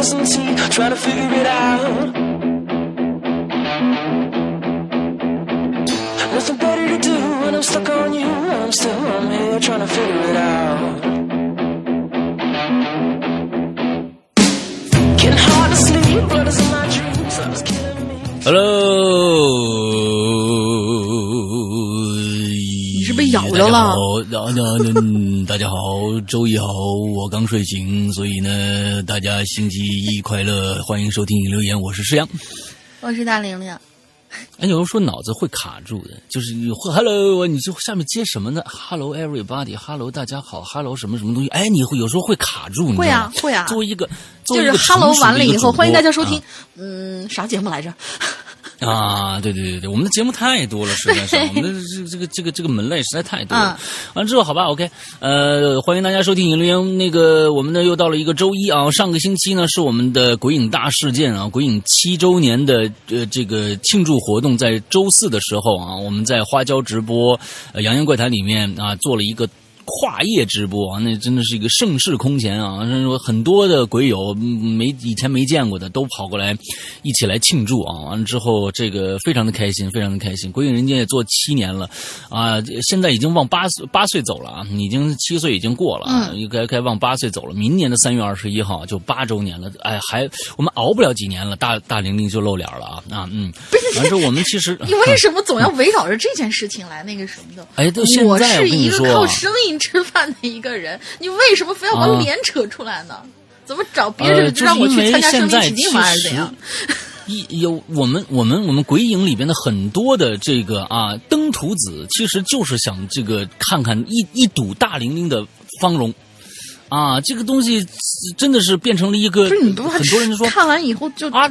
drinking some tea, trying to figure it out. Nothing better to do when I'm stuck on you. I'm still I'm here trying to figure it out. Getting hard to sleep, blood is in my dreams. I was killing me. Hello，你是被咬着了？大家好，嗯大 家好，周一好，我刚睡醒，所以呢，大家星期一快乐，欢迎收听留言，我是诗阳。我是大玲玲，哎，有人说脑子会卡住的，就是你会 Hello，你就下面接什么呢？Hello everybody，Hello 大家好，Hello 什么什么东西？哎，你会有时候会卡住，你会啊会啊作为一个一个 Hello 成熟的完了以后，欢迎大家收播听。嗯，啥节目来着？啊，对对对对，我们的节目太多了，实在是我们的这这个这个这个门类实在太多了。完了之后，好吧《OK，呃，欢迎大家收听《影留言》。那个，我们呢又到了一个周一啊，上个星期呢是我们的鬼影大事件啊，鬼影七周年的呃这个庆祝活动，在周四的时候啊，我们在花椒直播呃《扬言怪谈》里面啊做了一个。跨夜直播啊，那真的是一个盛世空前啊！说很多的鬼友嗯没以前没见过的都跑过来一起来庆祝啊！完了之后，这个非常的开心，非常的开心。鬼影人间也做七年了啊，现在已经往八岁八岁走了啊，已经七岁已经过了啊，应该该往八岁走了。明年的三月二十一号就八周年了，哎，还我们熬不了几年了，大大玲玲就露脸了啊啊嗯！完了之后，我们其实你 为什么总要围绕着这件事情来那个什么的？哎都现在我我是一个跟你说啊靠声音吃饭的一个人，你为什么非要把啊脸扯出来呢？怎么找别呃就让我去参加生现在命起敬吗？还是怎样？一有我们我们我们鬼影里边的很多的这个啊登徒子，其实就是想这个看看一一睹大玲玲的芳容。啊，这个东西真的是变成了一个，不是你不怕很多人就说看完以后就啊，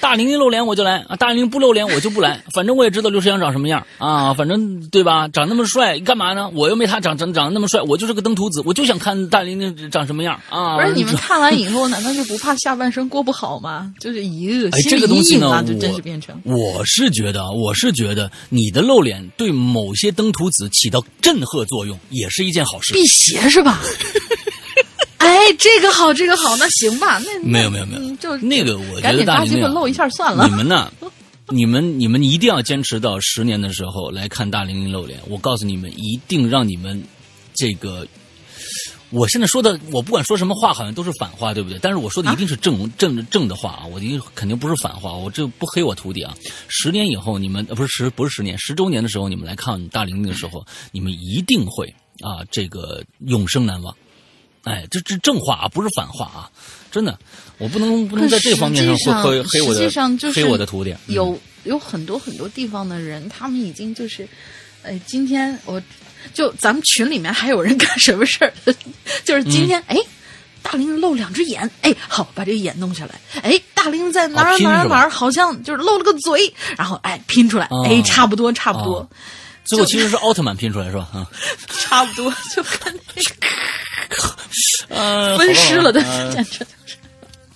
大玲玲露脸我就来啊，大玲玲不露脸我就不来，反正我也知道刘诗阳长什么样啊，反正对吧？长那么帅干嘛呢？我又没他长长长得那么帅，我就是个登徒子，我就想看大玲玲长什么样啊。不是你们看完以后，难道就不怕下半生过不好吗？就是咦，哎，心理这个东西呢，阴影啊，就我真是变成。我是觉得，我是觉得你的露脸对某些登徒子起到震慑作用，也是一件好事。辟邪是吧？哎，这个好，这个好，那行吧，那没有没有没有嗯就那个我觉得大玲玲啊把这个露一下算了你。们呢？你们你们一定要坚持到十年的时候来看大玲玲露脸。我告诉你们，一定让你们这个。我现在说的，我不管说什么话，好像都是反话，对不对？但是我说的一定是正、正正的话啊，我一定肯定不是反话，我这不黑我徒弟啊。十年以后，你们呃不是十不是十年，十周年的时候，你们来看大玲玲的时候，你们一定会啊，这个永生难忘。哎，这这正话啊，不是反话啊，真的，我不能不能在这方面上会黑黑我实的际上就是黑我的徒弟。嗯有有很多很多地方的人，他们已经就是，哎，今天我就咱们群里面还有人干什么事儿？就是今天，哎。大玲露两只眼，哎，好，把这个眼弄下来。哎，大玲在哪儿哪儿哪儿，好像就是露了个嘴，然后哎拼出来，哦哎，差不多差不多哦，最后其实是奥特曼拼出来是吧？啊，差不多，就跟那个呃，分尸了的简直就是。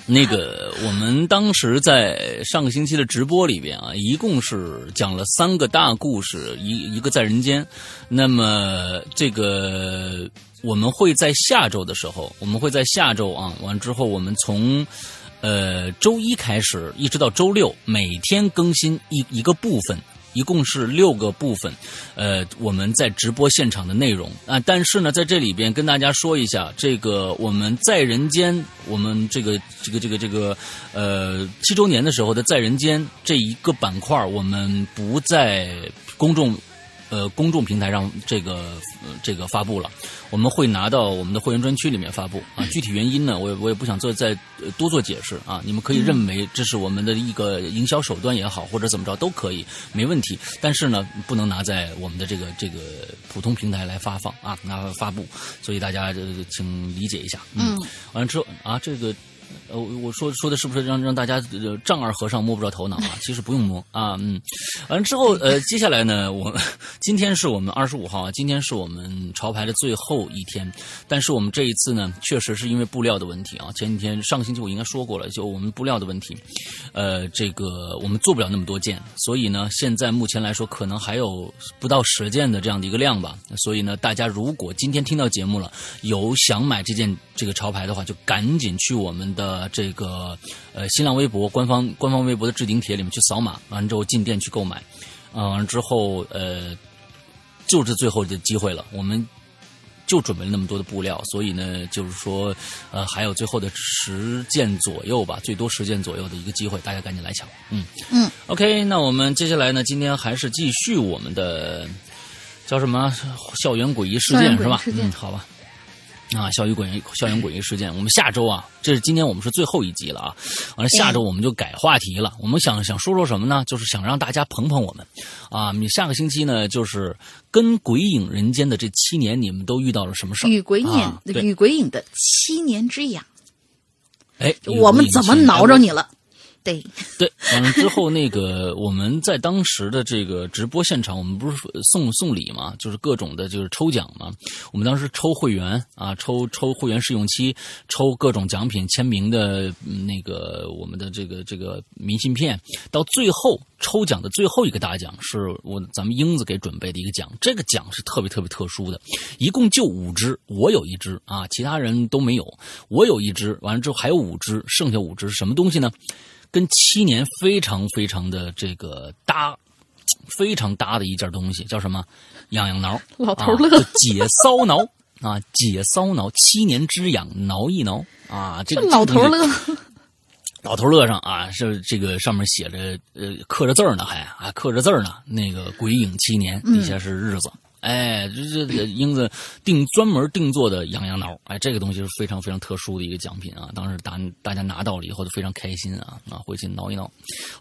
那个，我们当时在上个星期的直播里边啊，一共是讲了三个大故事，一一个在人间。那么这个我们会在下周的时候，我们会在下周啊，完之后我们从呃周一开始，一直到周六，每天更新一一个部分。一共是六个部分，呃，我们在直播现场的内容。啊，但是呢，在这里边跟大家说一下，这个我们在人间，我们这个这个这个这个呃七周年的时候的在人间这一个板块，我们不在公众呃公众平台上这个、呃、这个发布了，我们会拿到我们的会员专区里面发布啊。具体原因呢，我也我也不想做再呃多做解释啊。你们可以认为这是我们的一个营销手段也好，或者怎么着都可以，没问题。但是呢，不能拿在我们的这个这个普通平台来发放啊，拿发布，所以大家这个请理解一下。嗯，完了之后啊，这个。呃，我说说的是不是让让大家丈二和尚摸不着头脑啊？其实不用摸啊，嗯。完了之后，呃，接下来呢，我今天是我们二十五号啊，今天是我们潮牌的最后一天。但是我们这一次呢，确实是因为布料的问题啊。前几天上个星期我应该说过了，就我们布料的问题，呃，这个我们做不了那么多件，所以呢，现在目前来说可能还有不到十件的这样的一个量吧。所以呢，大家如果今天听到节目了，有想买这件这个潮牌的话，就赶紧去我们的。的这个呃新浪微博官方官方微博的置顶帖里面去扫码，完之后进店去购买，嗯、之后呃就是最后的机会了，我们。就准备了那么多的布料，所以呢，就是说，呃，还有最后的十件左右吧，最多十件左右的一个机会，大家赶紧来抢。嗯嗯，OK，那我们接下来呢，今天还是继续我们的叫什么校园诡异事件是吧？嗯，好吧。啊，校园诡异校园诡异事件，我们下周啊，这是今天我们是最后一集了啊，完了下周我们就改话题了，我们想想说说什么呢？就是想让大家捧捧我们，啊，你下个星期呢，就是跟鬼影人间的这七年，你们都遇到了什么事儿？与鬼影、啊与鬼影的七年之痒，哎，我们怎么挠着你了？对，对，完了之后，那个我们在当时的这个直播现场，我们不是送送礼嘛，就是各种的，就是抽奖嘛。我们当时抽会员啊，抽抽会员试用期，抽各种奖品、签名的那个我们的这个这个明信片。到最后抽奖的最后一个大奖是我咱们英子给准备的一个奖，这个奖是特别特别特殊的，一共就五只，我有一只啊，其他人都没有，我有一只，完了之后还有五只，剩下五只是什么东西呢？跟七年非常非常的这个搭，非常搭的一件东西，叫什么？痒痒挠，老头乐啊解骚挠啊，解骚挠，七年之痒，挠一挠啊，这个 老头。乐，老头乐上啊，是这个上面写着呃刻着字儿呢，还啊刻着字儿呢。那个鬼影七年底下是日子，哎，这这这英子定专门定做的痒痒挠，哎，这个东西是非常非常特殊的一个奖品啊。当时大大家拿到了以后都非常开心啊，啊，回去挠一挠。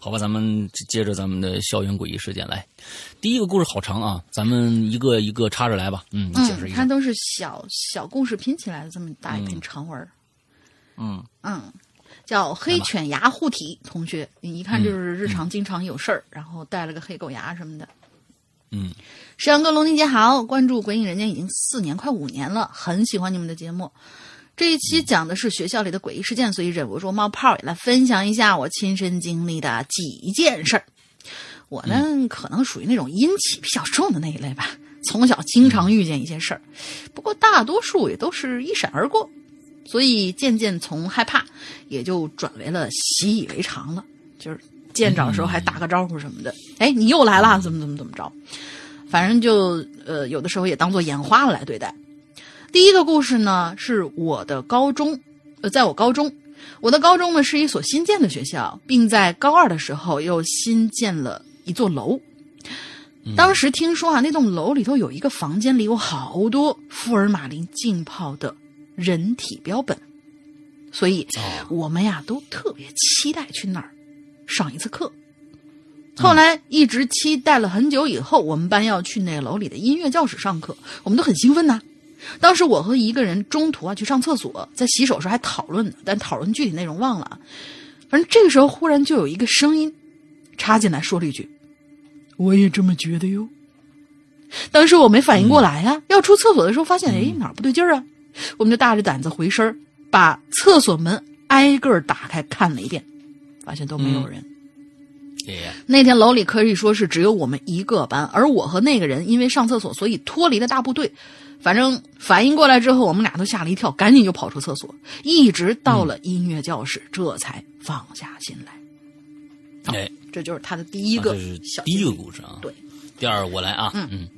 好吧，咱们接着咱们的校园诡异事件来。第一个故事好长啊，咱们一个一个插着来吧。嗯，你解释，一下。它都是小小故事拼起来的这么大一篇长文嗯嗯，叫黑犬牙护体同学，你一看就是日常经常有事儿，然后带了个黑狗牙什么的。嗯石阳哥、龙宁姐好，关注《鬼影人间》已经四年快五年了，很喜欢你们的节目。这一期讲的是学校里的诡异事件，所以忍不住冒泡也来分享一下我亲身经历的几件事儿。我呢，可能属于那种阴气比较重的那一类吧，从小经常遇见一些事儿，不过大多数也都是一闪而过，所以渐渐从害怕也就转为了习以为常了，就是见着的时候还打个招呼什么的。哎，你又来了，怎么怎么怎么着？反正就呃，有的时候也当做眼花了来对待。第一个故事呢，是我的高中，呃，在我高中，我的高中呢是一所新建的学校，并在高二的时候又新建了一座楼。当时听说啊，那栋楼里头有一个房间里有好多福尔马林浸泡的人体标本，所以哦我们呀都特别期待去那儿上一次课。后来一直期待了很久，以后我们班要去那楼里的音乐教室上课，我们都很兴奋呐、当时我和一个人中途啊去上厕所，在洗手时还讨论呢，但讨论具体内容忘了啊。反正这个时候忽然就有一个声音插进来说了一句：“我也这么觉得哟。”当时我没反应过来呀、要出厕所的时候发现哎哪儿不对劲儿啊，我们就大着胆子回身儿把厕所门挨个儿打开看了一遍，发现都没有人。哎那天楼里可以说是只有我们一个班，而我和那个人因为上厕所，所以脱离了大部队。反正反应过来之后，我们俩都吓了一跳，赶紧就跑出厕所，一直到了音乐教室，这才放下心来。哎，这就是他的第一个第一个故事啊。对，第二我来啊，嗯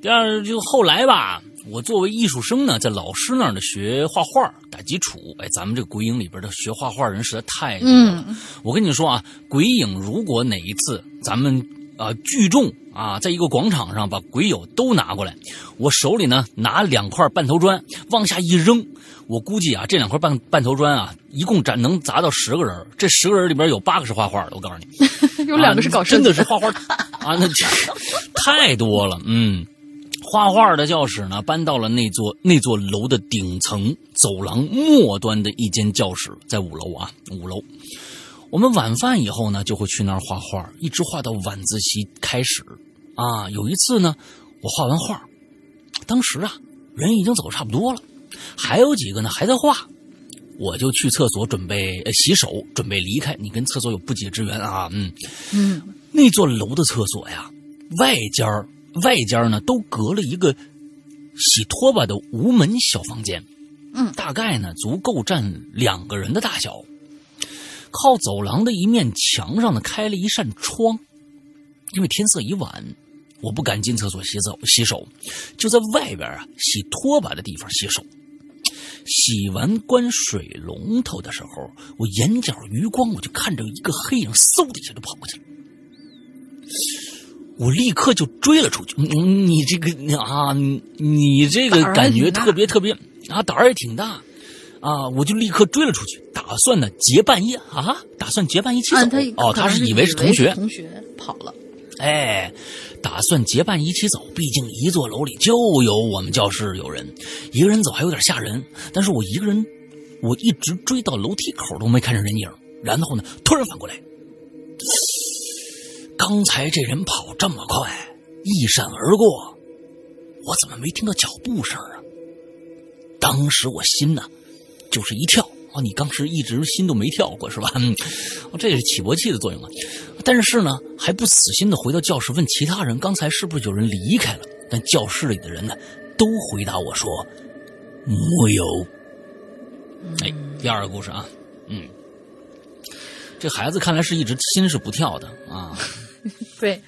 第二就后来吧，我作为艺术生呢，在老师那儿呢学画画打基础。哎，咱们这个鬼影里边的学画画人实在太多了。嗯我跟你说啊，鬼影如果哪一次咱们啊、聚众啊，在一个广场上把鬼友都拿过来，我手里呢拿两块半头砖往下一扔，我估计啊这两块半半头砖啊，一共砸能砸到十个人，这十个人里边有八个是画画的，我告诉你。有两个是搞真的是画画啊，那 太多了，嗯。画画的教室呢，搬到了那座那座楼的顶层走廊末端的一间教室，在五楼啊，五楼。我们晚饭以后呢，就会去那儿画画，一直画到晚自习开始。啊，有一次呢，我画完画，当时啊，人已经走差不多了，还有几个呢还在画，我就去厕所准备、呃、洗手，准备离开。你跟厕所有不解之缘啊，嗯。嗯，那座楼的厕所呀，外间儿外间呢都隔了一个洗拖把的无门小房间，嗯大概呢足够占两个人的大小。靠走廊的一面墙上呢开了一扇窗，因为天色已晚，我不敢进厕所洗澡洗手，就在外边啊洗拖把的地方洗手。洗完关水龙头的时候，我眼角余光我就看着一个黑影，嗖的一下就跑过去了。我立刻就追了出去。嗯，你这个啊，你你这个感觉特别特别啊，胆儿也挺大啊！我就立刻追了出去，打算呢结伴一啊，打算结伴一起走。啊，他哦，他是以为是同学，同学跑了。哎，打算结伴一起走，毕竟一座楼里就有我们教室有人，一个人走还有点吓人。但是我一个人，我一直追到楼梯口都没看着人影，然后呢，突然反过来，刚才这人跑这么快，一闪而过，我怎么没听到脚步声啊？当时我心呢，就是一跳。哦，你当时一直心都没跳过是吧？嗯，哦这是起搏器的作用啊。但是呢，还不死心的回到教室问其他人，刚才是不是有人离开了？但教室里的人呢，都回答我说没有。哎，第二个故事啊，嗯，这孩子看来是一直心是不跳的啊。对，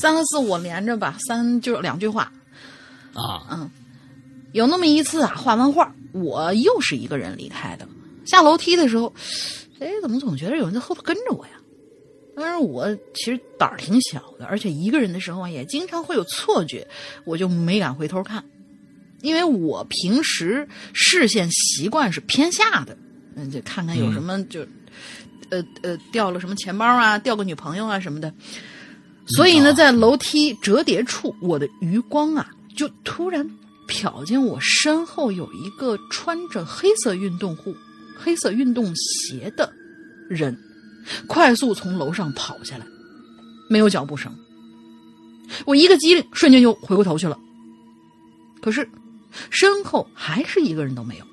三个字我连着吧，三就是两句话。啊，嗯有那么一次啊，画完画，我又是一个人离开的。下楼梯的时候，哎，怎么总觉得有人在后头跟着我呀？当然，我其实胆儿挺小的，而且一个人的时候啊，也经常会有错觉，我就没敢回头看，因为我平时视线习惯是偏下的，嗯，就看看有什么就，呃呃，掉了什么钱包啊，掉个女朋友啊什么的。所以呢，哦在楼梯折叠处，我的余光啊，就突然瞟见我身后有一个穿着黑色运动裤、黑色运动鞋的人，快速从楼上跑下来，没有脚步声。我一个机灵，瞬间就回过头去了。可是身后还是一个人都没有，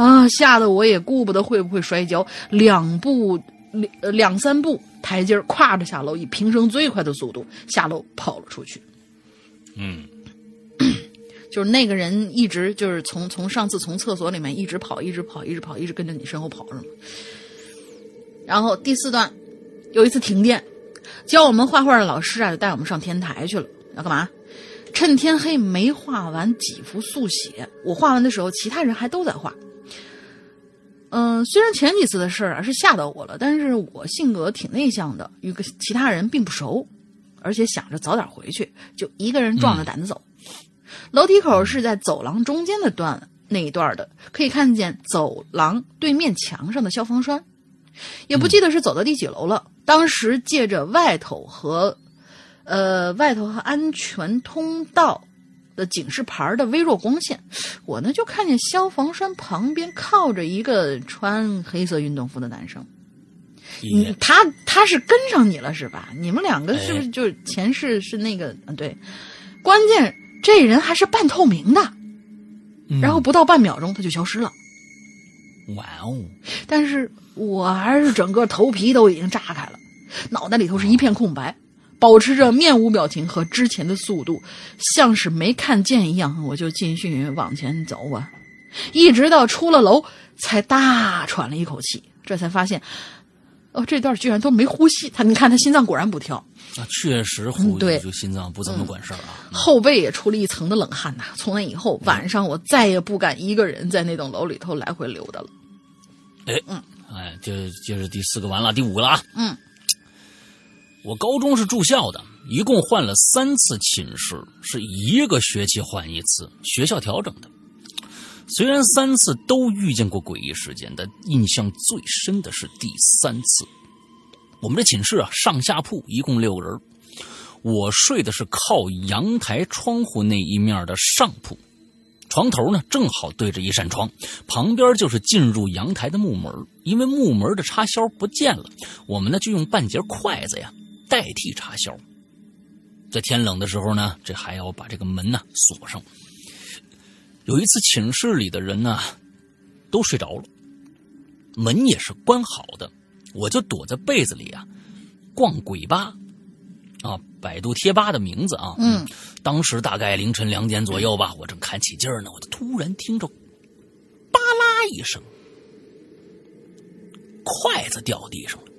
啊，吓得我也顾不得会不会摔跤，两步两呃两三步台阶儿跨着下楼，以平生最快的速度下楼跑了出去。嗯，就是那个人一直就是从从上次从厕所里面一直跑，一直跑，一直跑，一直跟着你身后跑是吗？然后第四段，有一次停电，教我们画画的老师啊，就带我们上天台去了。要干嘛？趁天黑没画完几幅速写，我画完的时候，其他人还都在画。嗯，虽然前几次的事儿啊是吓到我了，但是我性格挺内向的，与个其他人并不熟，而且想着早点回去，就一个人壮着胆子走。楼梯口是在走廊中间的段那一段的，可以看见走廊对面墙上的消防栓。也不记得是走到第几楼了。当时借着外头和，呃，外头和安全通道的警示牌的微弱光线，我呢就看见消防栓旁边靠着一个穿黑色运动服的男生。你他他是跟上你了是吧？你们两个是不是哎就是前世是那个？嗯，对，关键这人还是半透明的，嗯然后不到半秒钟他就消失了。哇哦，但是我还是整个头皮都已经炸开了，脑袋里头是一片空白，保持着面无表情和之前的速度，像是没看见一样，我就继续往前走啊，一直到出了楼，才大喘了一口气，这才发现，哦，这段居然都没呼吸，他你看他心脏果然不跳，啊，确实嗯呼对吸就心脏不怎么管事儿啊。后背也出了一层的冷汗呐、从那以后，晚上我再也不敢一个人在那栋楼里头来回溜达了。哎，这这是第四个完了，第五个了啊。嗯，我高中是住校的，一共换了三次寝室，是一个学期换一次，学校调整的。虽然三次都遇见过诡异事件，但印象最深的是第三次。我们这寝室啊，上下铺一共六个人，我睡的是靠阳台窗户那一面的上铺，床头呢正好对着一扇窗，旁边就是进入阳台的木门。因为木门的插销不见了，我们呢就用半截筷子呀代替插销。在天冷的时候呢，这还要把这个门呢锁上。有一次寝室里的人呢都睡着了，门也是关好的，我就躲在被子里啊逛鬼吧。啊，百度贴吧的名字啊，嗯，当时大概凌晨两点左右吧，我正看起劲儿呢，我就突然听着吧啦一声，筷子掉地上了。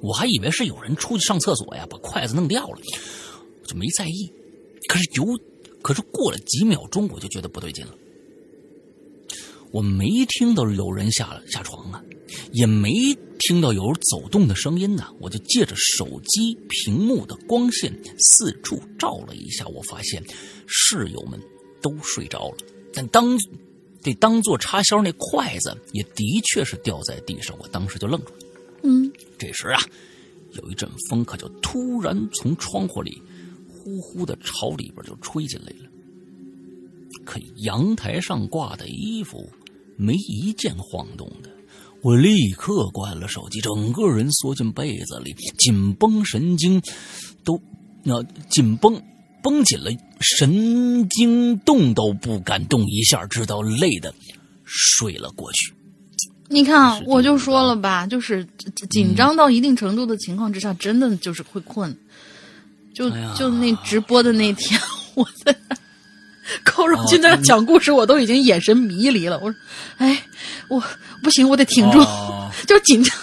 我还以为是有人出去上厕所呀，把筷子弄掉了，就没在意。可是有，可是过了几秒钟，我就觉得不对劲了。我没听到有人下了下床啊，也没听到有走动的声音呢。我就借着手机屏幕的光线四处照了一下，我发现室友们都睡着了，但当这当做插销那筷子也的确是掉在地上，我当时就愣住了。嗯，这时啊，有一阵风可就突然从窗户里呼呼的朝里边就吹进来了。可阳台上挂的衣服没一件晃动的，我立刻关了手机，整个人缩进被子里，紧绷神经都那、紧绷绷紧了，神经动都不敢动一下，直到累的睡了过去。你看，我就说了吧，就是紧紧张到一定程度的情况之下，真的就是会困。就哎就那直播的那天，我在那儿寇若君在那讲故事，我都已经眼神迷离了。我说，哎，我不行，我得挺住，哦 就紧张。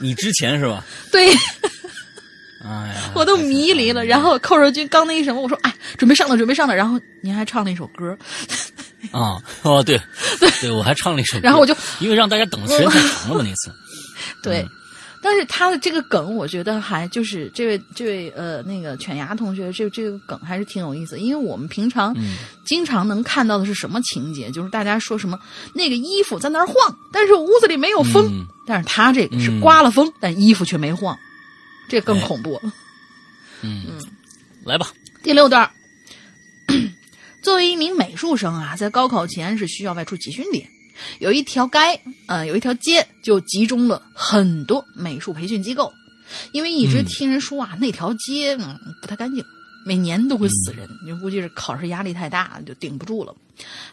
你之前是吧？对，我都迷离了。然后寇若君刚那一什么，我说，哎，准备上了，准备上了。然后您还唱了一首歌，啊，哦，对，对，我还唱了一首歌，然后我就因为让大家等的时间太长了嘛，那次，对。嗯但是他的这个梗，我觉得还就是这位这位呃那个犬牙同学，这这个梗还是挺有意思。因为我们平常嗯经常能看到的是什么情节，就是大家说什么那个衣服在那儿晃，但是屋子里没有风。嗯但是他这个是嗯刮了风，但衣服却没晃，这更恐怖。嗯，来吧，第六段，作为一名美术生啊，在高考前是需要外出集训的。有一条街，呃，有一条街就集中了很多美术培训机构，因为一直听人说啊，那条街嗯不太干净，每年都会死人，就估计是考试压力太大，就顶不住了。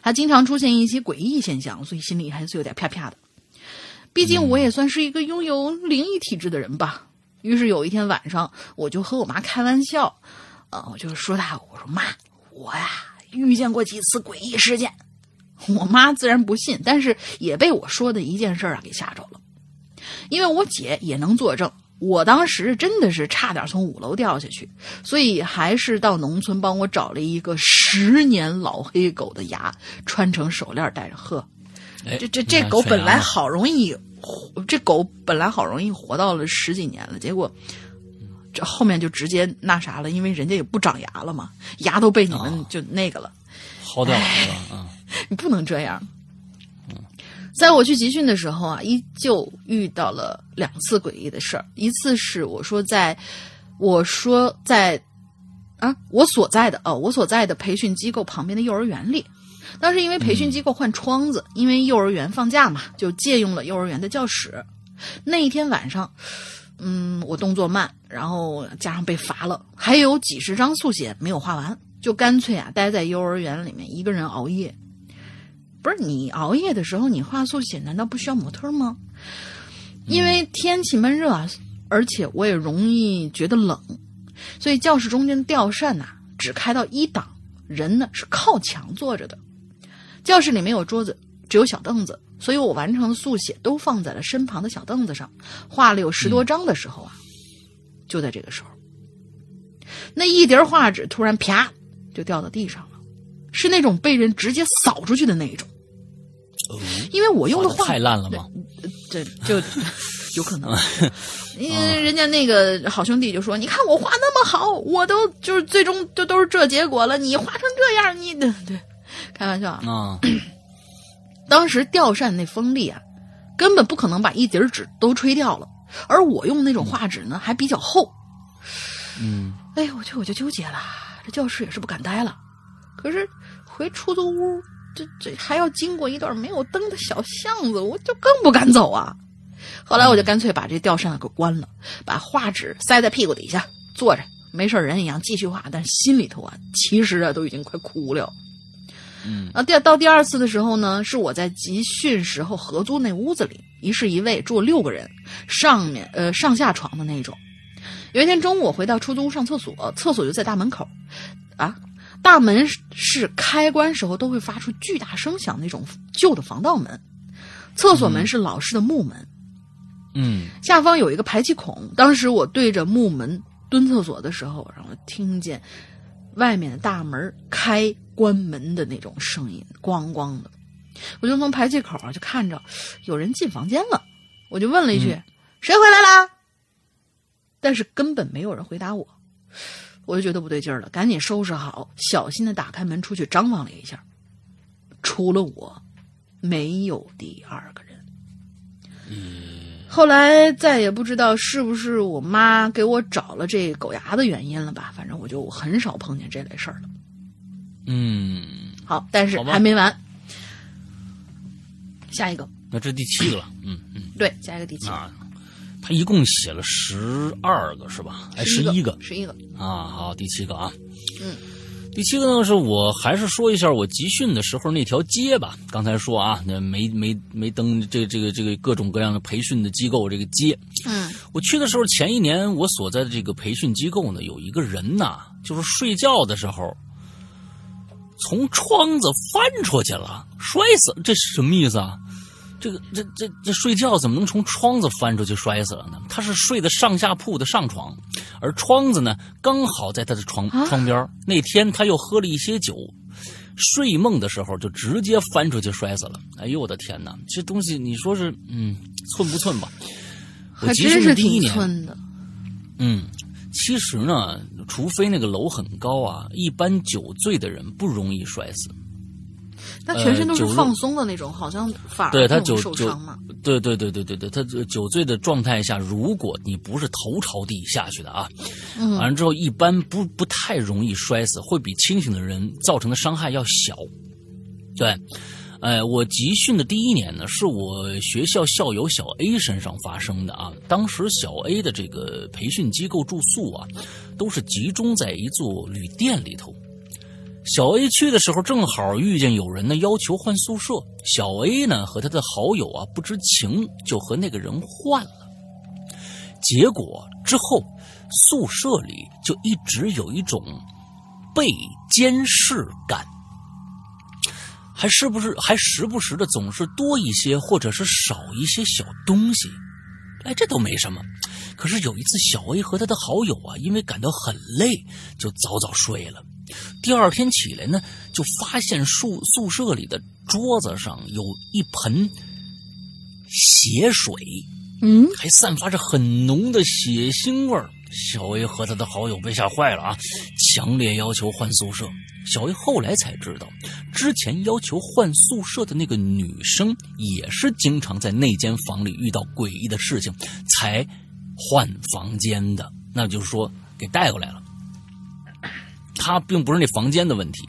还经常出现一些诡异现象，所以心里还是有点啪啪的。毕竟我也算是一个拥有灵异体质的人吧。于是有一天晚上，我就和我妈开玩笑，啊，我就说她，我说妈，我呀遇见过几次诡异事件。我妈自然不信，但是也被我说的一件事啊给吓着了。因为我姐也能作证，我当时真的是差点从五楼掉下去，所以还是到农村帮我找了一个十年老黑狗的牙，穿成手链戴着。呵，哎，这这这狗本来好容易活，这狗本来好容易活到了十几年了，结果这后面就直接那啥了，因为人家也不长牙了嘛，牙都被你们就那个了。薅掉了是吧？啊，你不能这样。在我去集训的时候啊，依旧遇到了两次诡异的事儿。一次是我说在，我说在，啊，我所在的哦，我所在的培训机构旁边的幼儿园里，当时因为培训机构换窗子，因为幼儿园放假嘛，就借用了幼儿园的教室。那一天晚上，嗯，我动作慢，然后加上被罚了，还有几十张速写没有画完，就干脆啊待在幼儿园里面一个人熬夜。不是你熬夜的时候，你画速写难道不需要模特吗？因为天气闷热啊，而且我也容易觉得冷，所以教室中间的吊扇呐、只开到一档，人呢是靠墙坐着的。教室里没有桌子，只有小凳子，所以我完成的速写都放在了身旁的小凳子上。画了有十多张的时候啊，就在这个时候，那一叠画纸突然啪就掉到地上了，是那种被人直接扫出去的那一种。哦因为我用的画太烂了吗？这就 有可能，因为人家那个好兄弟就说：“你看我画那么好，我都就是最终就都是这结果了，你画成这样，你对对，开玩笑啊。啊，当时吊扇那风力啊，根本不可能把一叠纸都吹掉了，而我用那种画纸呢还比较厚。嗯，哎，我就我就纠结了，这教室也是不敢待了，可是回出租屋，这这还要经过一段没有灯的小巷子，我就更不敢走啊。后来我就干脆把这吊扇给关了，把画纸塞在屁股底下，坐着没事人一样继续画，但心里头啊，其实啊都已经快哭了。嗯。啊，第到第二次的时候呢，是我在集训时候合租那屋子里，一室一卫住六个人，上面呃上下床的那种。有一天中午我回到出租屋上厕所，厕所就在大门口，啊，大门是开关时候都会发出巨大声响那种旧的防盗门，厕所门是老式的木门，嗯。下方有一个排气孔。当时我对着木门蹲厕所的时候，然后听见外面的大门开关门的那种声音，咣咣的。我就从排气口啊就看着有人进房间了，我就问了一句：“谁回来啦？”但是根本没有人回答我，我就觉得不对劲儿了，赶紧收拾好，小心的打开门出去张望了一下，除了我，没有第二个人。后来再也不知道是不是我妈给我找了这狗牙的原因了吧，反正我就很少碰见这类事儿了。嗯，好，但是还没完，下一个，那这第七个了，嗯嗯。对，下一个第七个，啊，他一共写了十二个是吧？哎，十一一个。十一个，啊，好，第七个啊，嗯，第七个呢是我还是说一下我集训的时候那条街吧。刚才说啊，那没没没登这这个这个各种各样的培训的机构这个街，嗯。我去的时候，前一年我所在的这个培训机构呢，有一个人呐，就是睡觉的时候从窗子翻出去了，摔死了。这是什么意思啊？这个这这这睡觉怎么能从窗子翻出去摔死了呢？他是睡的上下铺的上床，而窗子呢刚好在他的床窗边。那天他又喝了一些酒，睡梦的时候就直接翻出去摔死了。哎呦我的天哪！这东西你说是嗯寸不寸吧？我还集训真是第一年，寸的。嗯，其实呢，除非那个楼很高啊，一般酒醉的人不容易摔死。他全身都是放松的那种，好像反而对他酒酒。对对对对对对，他酒醉的状态下，如果你不是头朝地下去的啊，嗯完了之后一般不不太容易摔死，会比清醒的人造成的伤害要小。对，呃，我集训的第一年呢，是我学校校友小 A 身上发生的啊。当时小 A 的这个培训机构住宿啊，都是集中在一座旅店里头。小 A 去的时候，正好遇见有人呢要求换宿舍。小 A 呢和他的好友啊不知情，就和那个人换了。结果之后，宿舍里就一直有一种被监视感，还是不是还时不时的总是多一些或者是少一些小东西。哎，这都没什么。可是有一次，小 A 和他的好友啊，因为感到很累，就早早睡了。第二天起来呢，就发现宿宿舍里的桌子上有一盆血水，嗯，还散发着很浓的血腥味儿。小 A 和他的好友被吓坏了啊，强烈要求换宿舍。小 A 后来才知道，之前要求换宿舍的那个女生也是经常在那间房里遇到诡异的事情，才换房间的。那就是说，给带过来了。他并不是那房间的问题，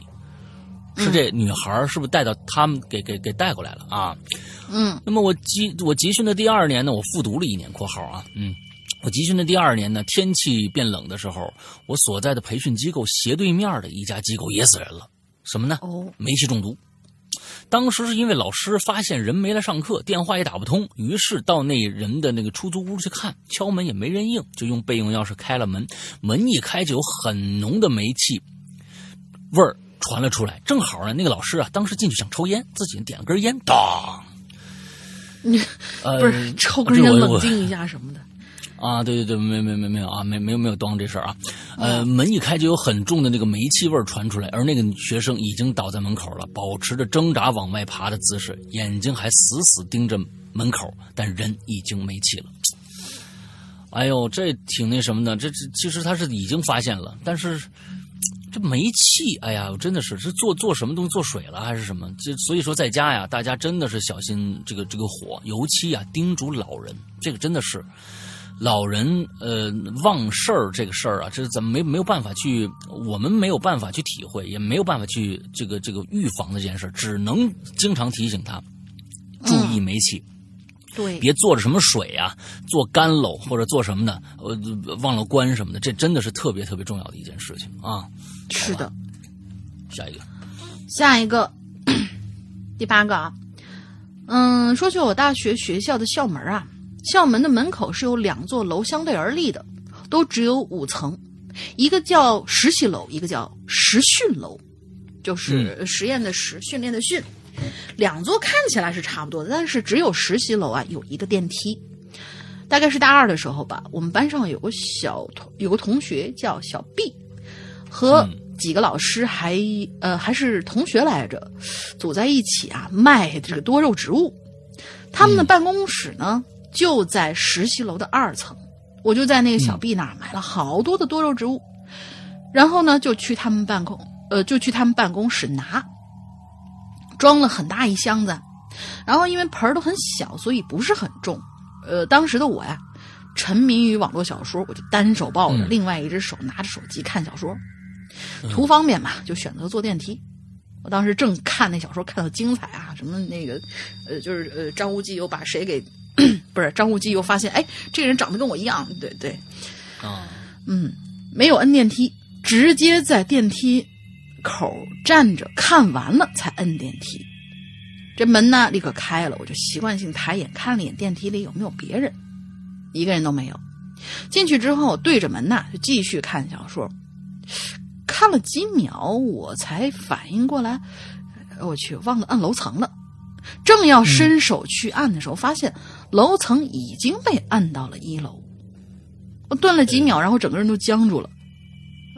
是这女孩是不是带到他们给给给带过来了啊？嗯，那么我集我集训的第二年呢，我复读了一年（括号啊），嗯，我集训的第二年呢，天气变冷的时候，我所在的培训机构斜对面的一家机构也死人了，什么呢？哦，煤气中毒。当时是因为老师发现人没来上课，电话也打不通，于是到那人的那个出租屋去看，敲门也没人应，就用备用钥匙开了门。门一开就有很浓的煤气味儿传了出来。正好呢，那个老师啊，当时进去想抽烟，自己点了根烟，当，你 呃，不是抽根烟冷静一下什么的。啊，对对对，没没没没有啊，没没有没有当这事儿啊，呃，门一开就有很重的那个煤气味传出来，而那个学生已经倒在门口了，保持着挣扎往外爬的姿势，眼睛还死死盯着门口，但人已经没气了。哎呦，这挺那什么的，这这其实他是已经发现了，但是这煤气，哎呀，真的是是做做什么东西做水了还是什么？这所以说在家呀，大家真的是小心这个这个火，尤其啊叮嘱老人，这个真的是。老人呃忘事儿这个事儿啊，这咱们没没有办法去，我们没有办法去体会，也没有办法去这个这个预防的这件事儿，只能经常提醒他注意煤气，对，别做着什么水啊，做干喽或者做什么的，呃忘了关什么的，这真的是特别特别重要的一件事情啊。是的。下一个，下一个，第八个啊，嗯，说起我大学学校的校门啊，校门的门口是有两座楼相对而立的，都只有五层，一个叫实习楼，一个叫实训楼，就是实验的实，训练的训。两座看起来是差不多的，但是只有实习楼啊有一个电梯。大概是大二的时候吧，我们班上有个小同有个同学叫小 B，和几个老师还呃还是同学来着，组在一起啊卖这个多肉植物。他们的办公室呢就在实习楼的二层，我就在那个小 B 那儿买了好多的多肉植物，然后呢就去他们办公呃就去他们办公室拿，装了很大一箱子，然后因为盆儿都很小，所以不是很重。呃，当时的我呀，沉迷于网络小说，我就单手抱着，嗯另外一只手拿着手机看小说，图方便嘛，就选择坐电梯。我当时正看那小说，看到精彩啊，什么那个，呃，就是呃，张无忌又把谁给，不是张无忌又发现，哎，这个人长得跟我一样，对对，啊，嗯，没有摁电梯，直接在电梯口站着看完了才摁电梯。这门呢立刻开了，我就习惯性抬眼看了一眼电梯里有没有别人，一个人都没有。进去之后对着门呢就继续看小说，看了几秒我才反应过来，呃我去忘了按楼层了。正要伸手去按的时候，发现楼层已经被按到了一楼。我顿了几秒，然后整个人都僵住了。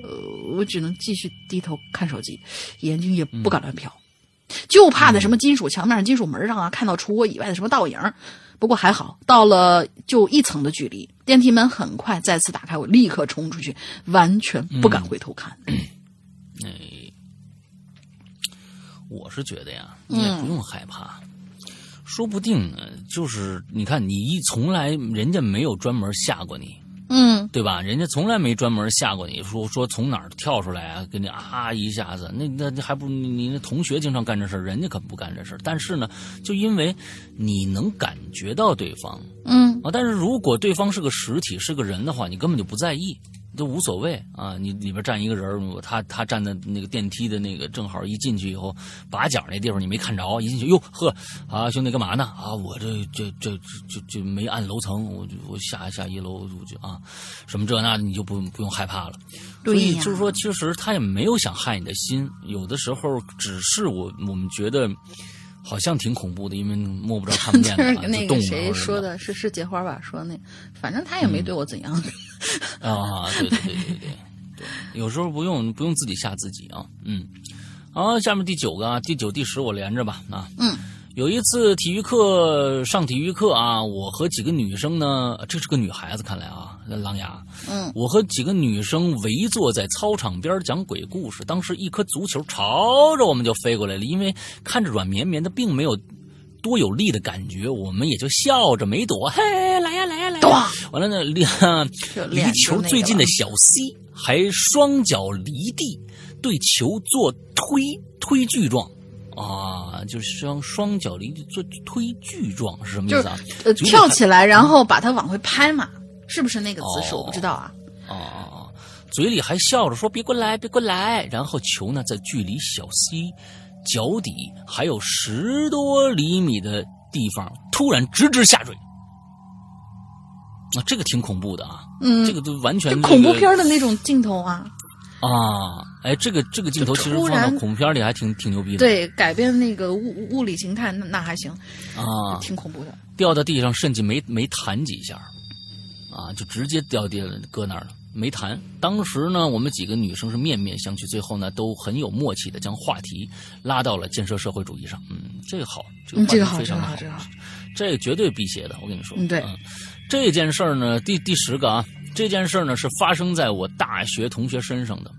呃，我只能继续低头看手机，眼睛也不敢乱瞟，就怕在什么金属墙面上、金属门上啊看到除我以外的什么倒影。不过还好，到了就一层的距离，电梯门很快再次打开，我立刻冲出去，完全不敢回头看。哎，我是觉得呀，你也不用害怕，说不定呢，就是你看，你一从来人家没有专门吓过你，嗯对吧？人家从来没专门吓过你，说说从哪儿跳出来啊，给你啊一下子，那那那还不如你你那同学经常干这事儿，人家可不干这事儿。但是呢，就因为你能感觉到对方嗯啊，但是如果对方是个实体是个人的话，你根本就不在意。都无所谓啊，你里边站一个人，他他站在那个电梯的那个正好一进去以后，把角那地方你没看着，一进去哟呵啊兄弟干嘛呢啊我这这这这这没按楼层，我就我下下一楼我就啊什么这那的你就不不用害怕了。所以就是说，其实他也没有想害你的心，有的时候只是我我们觉得好像挺恐怖的，因为摸不着看不见就的啊，是那谁说的是是结花吧？说那反正他也没对我怎样。啊，对对对对对对，有时候不用不用自己吓自己啊，嗯，好，下面第九个啊，第九、第十我连着吧啊，嗯，有一次体育课上体育课啊，我和几个女生呢，这是个女孩子，看来啊，狼牙，嗯，我和几个女生围坐在操场边讲鬼故事，当时一颗足球朝着我们就飞过来了，因为看着软绵绵的，并没有。多有力的感觉，我们也就笑着没躲，嘿，来呀来呀来呀！完了呢，离离球最近的小 C 还双脚离地，对球做推推巨状啊，就是双双脚离地做推巨状是什么意思啊？跳起来，然后把它往回拍嘛，是不是那个姿势？我不知道啊。哦哦哦，嘴里还笑着说别过来别过来，然后球呢在距离小 C 脚底还有十多厘米的地方突然直直下坠。啊，这个挺恐怖的啊！嗯这个都完全恐怖片的那种镜头啊，啊，哎，这个这个镜头其实放到恐怖片里还挺挺牛逼的。对，改变那个物物理形态，那那还行，啊，挺恐怖的。掉到地上，甚至没没弹几下，啊，就直接掉地了，搁那儿了，没谈。当时呢，我们几个女生是面面相觑，最后呢，都很有默契的将话题拉到了建设社会主义上。嗯，这个好，这个嗯，话题这个好，非常的这个好，这个好。这个绝对辟邪的，我跟你说。嗯对这件事儿呢，第第十个啊，这件事儿呢是发生在我大学同学身上的，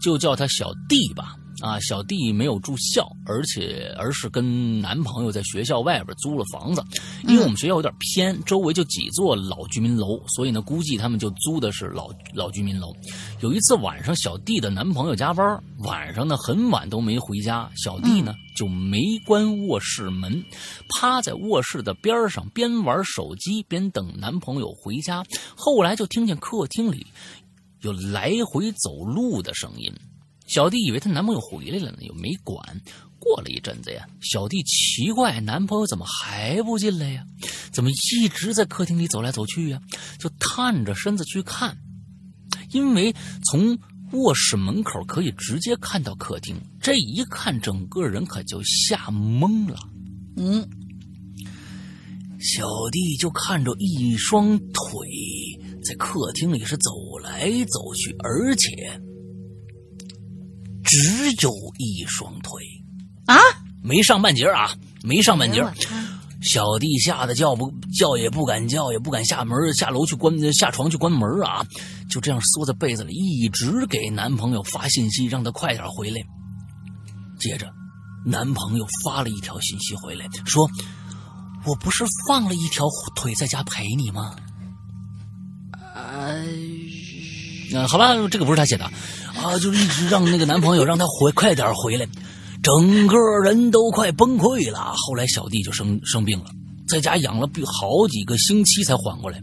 就叫他小弟吧。啊，小弟没有住校，而且而是跟男朋友在学校外边租了房子。因为我们学校有点偏，周围就几座老居民楼，所以呢，估计他们就租的是老老居民楼。有一次晚上，小弟的男朋友加班，晚上呢很晚都没回家，小弟呢、就没关卧室门，趴在卧室的边上边玩手机边等男朋友回家。后来就听见客厅里有来回走路的声音。小弟以为她男朋友回来了呢，又没管。过了一阵子呀，小弟奇怪男朋友怎么还不进来呀？怎么一直在客厅里走来走去呀？就探着身子去看，因为从卧室门口可以直接看到客厅，这一看整个人可就吓懵了。嗯，小弟就看着一双腿在客厅里是走来走去，而且只有一双腿啊，没上半截啊，没上半截哎。小弟吓得叫不叫也不敢叫，也不敢下门下楼去关下床去关门啊，就这样缩在被子里，一直给男朋友发信息，让他快点回来。接着，男朋友发了一条信息回来，说：“我不是放了一条腿在家陪你吗呃，？”呃，好吧，这个不是他写的啊，就是一直让那个男朋友让他回快点回来，整个人都快崩溃了。后来小弟就生生病了，在家养了好几个星期才缓过来。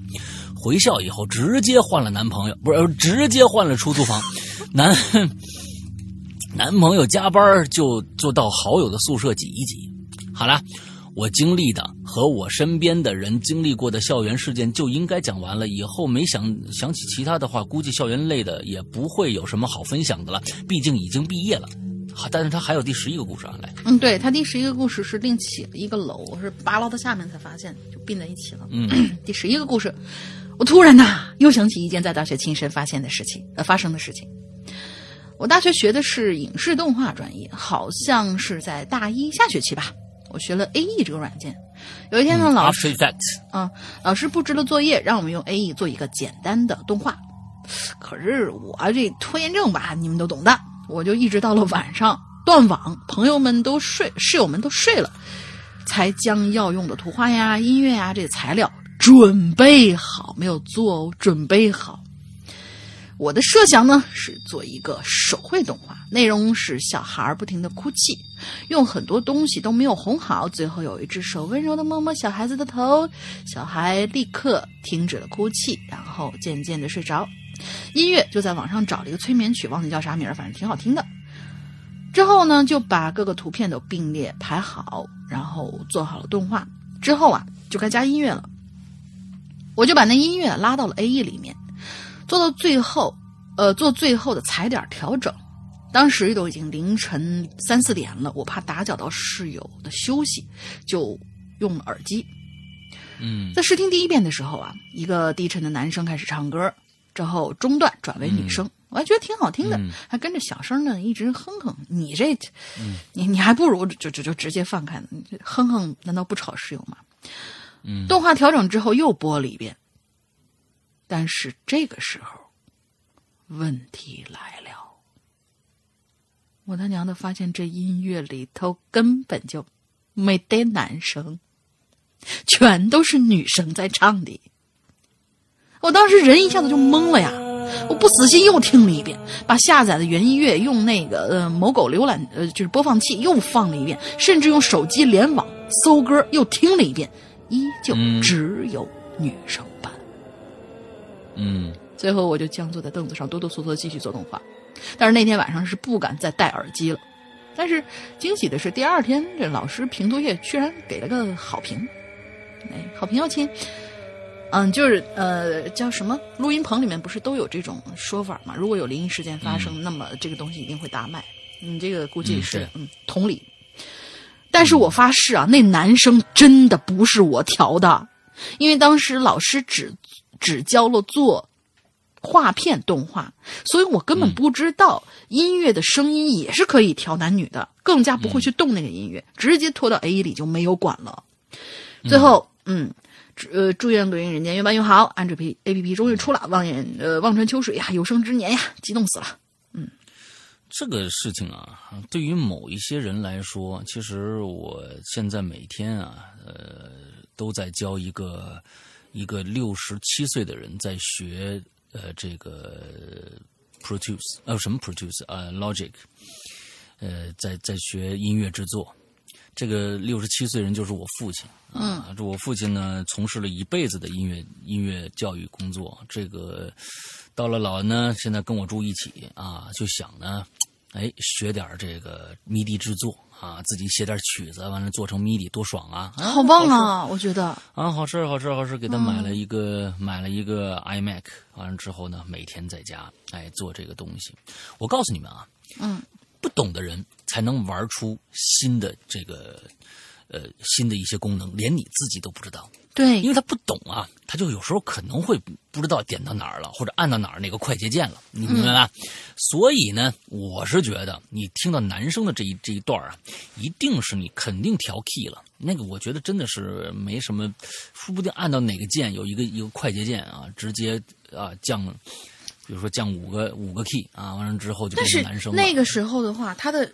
回校以后直接换了男朋友，不是直接换了出租房，男男朋友加班就就到好友的宿舍挤一挤。好了，我经历的和我身边的人经历过的校园事件就应该讲完了。以后没想想起其他的话，估计校园类的也不会有什么好分享的了，毕竟已经毕业了。好但是他还有第十一个故事啊，来，嗯，对他第十一个故事是另起了一个楼，我是扒拉到下面才发现，就并在一起了。嗯，第十一个故事，我突然呐又想起一件在大学亲身发现的事情，呃，发生的事情。我大学学的是影视动画专业，好像是在大一下学期吧，我学了 A E 这个软件。有一天呢，老师嗯 After Effects，啊，老师布置了作业，让我们用 A E 做一个简单的动画。可是我这拖延症吧，你们都懂的，我就一直到了晚上断网，朋友们都睡，室友们都睡了，才将要用的图画呀、音乐呀这些材料准备好，没有做哦，准备好。我的设想呢是做一个手绘动画，内容是小孩不停的哭泣，用很多东西都没有哄好，最后有一只手温柔的摸摸小孩子的头，小孩立刻停止了哭泣，然后渐渐的睡着。音乐就在网上找了一个催眠曲，忘记叫啥名儿，反正挺好听的。之后呢，就把各个图片都并列排好，然后做好了动画。之后啊，就该加音乐了。我就把那音乐拉到了 A E 里面，做到最后，呃，做最后的踩点调整。当时都已经凌晨三四点了，我怕打搅到室友的休息，就用了耳机。嗯在试听第一遍的时候啊，一个低沉的男生开始唱歌，之后中段转为女生，我还觉得挺好听的，嗯还跟着小声呢一直哼哼。你这，你你还不如就就就直接放开呢，哼哼难道不吵室友吗？嗯动画调整之后又播了一遍，但是这个时候问题来了，我他娘的发现这音乐里头根本就没得男生。全都是女生在唱的。我当时人一下子就懵了呀！我不死心又听了一遍，把下载的原音乐用那个呃某狗浏览呃就是播放器又放了一遍，甚至用手机联网搜歌又听了一遍，依旧嗯只有女生版。嗯最后我就僵坐在凳子上，哆哆嗦嗦继续做动画。但是那天晚上是不敢再戴耳机了。但是惊喜的是，第二天这老师评作业居然给了个好评，哎，好评要亲。嗯，就是呃，叫什么？录音棚里面不是都有这种说法吗？如果有灵异事件发生，那么这个东西一定会大卖。你这个估计是嗯嗯同理。但是我发誓啊，那男生真的不是我调的，因为当时老师只只教了做画片动画，所以我根本不知道音乐的声音也是可以调男女的，更加不会去动那个音乐，直接拖到 A 里就没有管了。最后，嗯。祝呃，祝愿录音人间越办越好。安卓 P A P P 终于出了，望眼呃望穿秋水呀，有生之年呀，激动死了。嗯这个事情啊，对于某一些人来说，其实我现在每天啊，呃，都在教一个一个六十七岁的人在学呃这个 Produce 呃什么 Produce 呃 Logic，呃在在学音乐制作。这个六十七岁人就是我父亲啊，这我父亲呢从事了一辈子的音乐音乐教育工作，这个到了老呢，现在跟我住一起啊，就想呢，哎，学点这个迷笛制作啊，自己写点曲子，完了做成迷笛，多爽啊！啊好棒啊！我觉得，啊，好吃好吃好吃，给他买了一个、买了一个 iMac，完了之后呢，每天在家哎做这个东西。我告诉你们啊，嗯，不懂的人才能玩出新的这个呃新的一些功能，连你自己都不知道。对因，为他不懂啊，他就有时候可能会不知道点到哪儿了，或者按到哪儿那个快捷键了，你明白吧？所以呢，我是觉得你听到男生的这一这一段啊，一定是你肯定调 key 了。那个我觉得真的是没什么，说不定按到哪个键有一个一个快捷键啊，直接啊降，比如说降五个五个 key 啊，完了之后就是变成男生了。那个时候的话，他的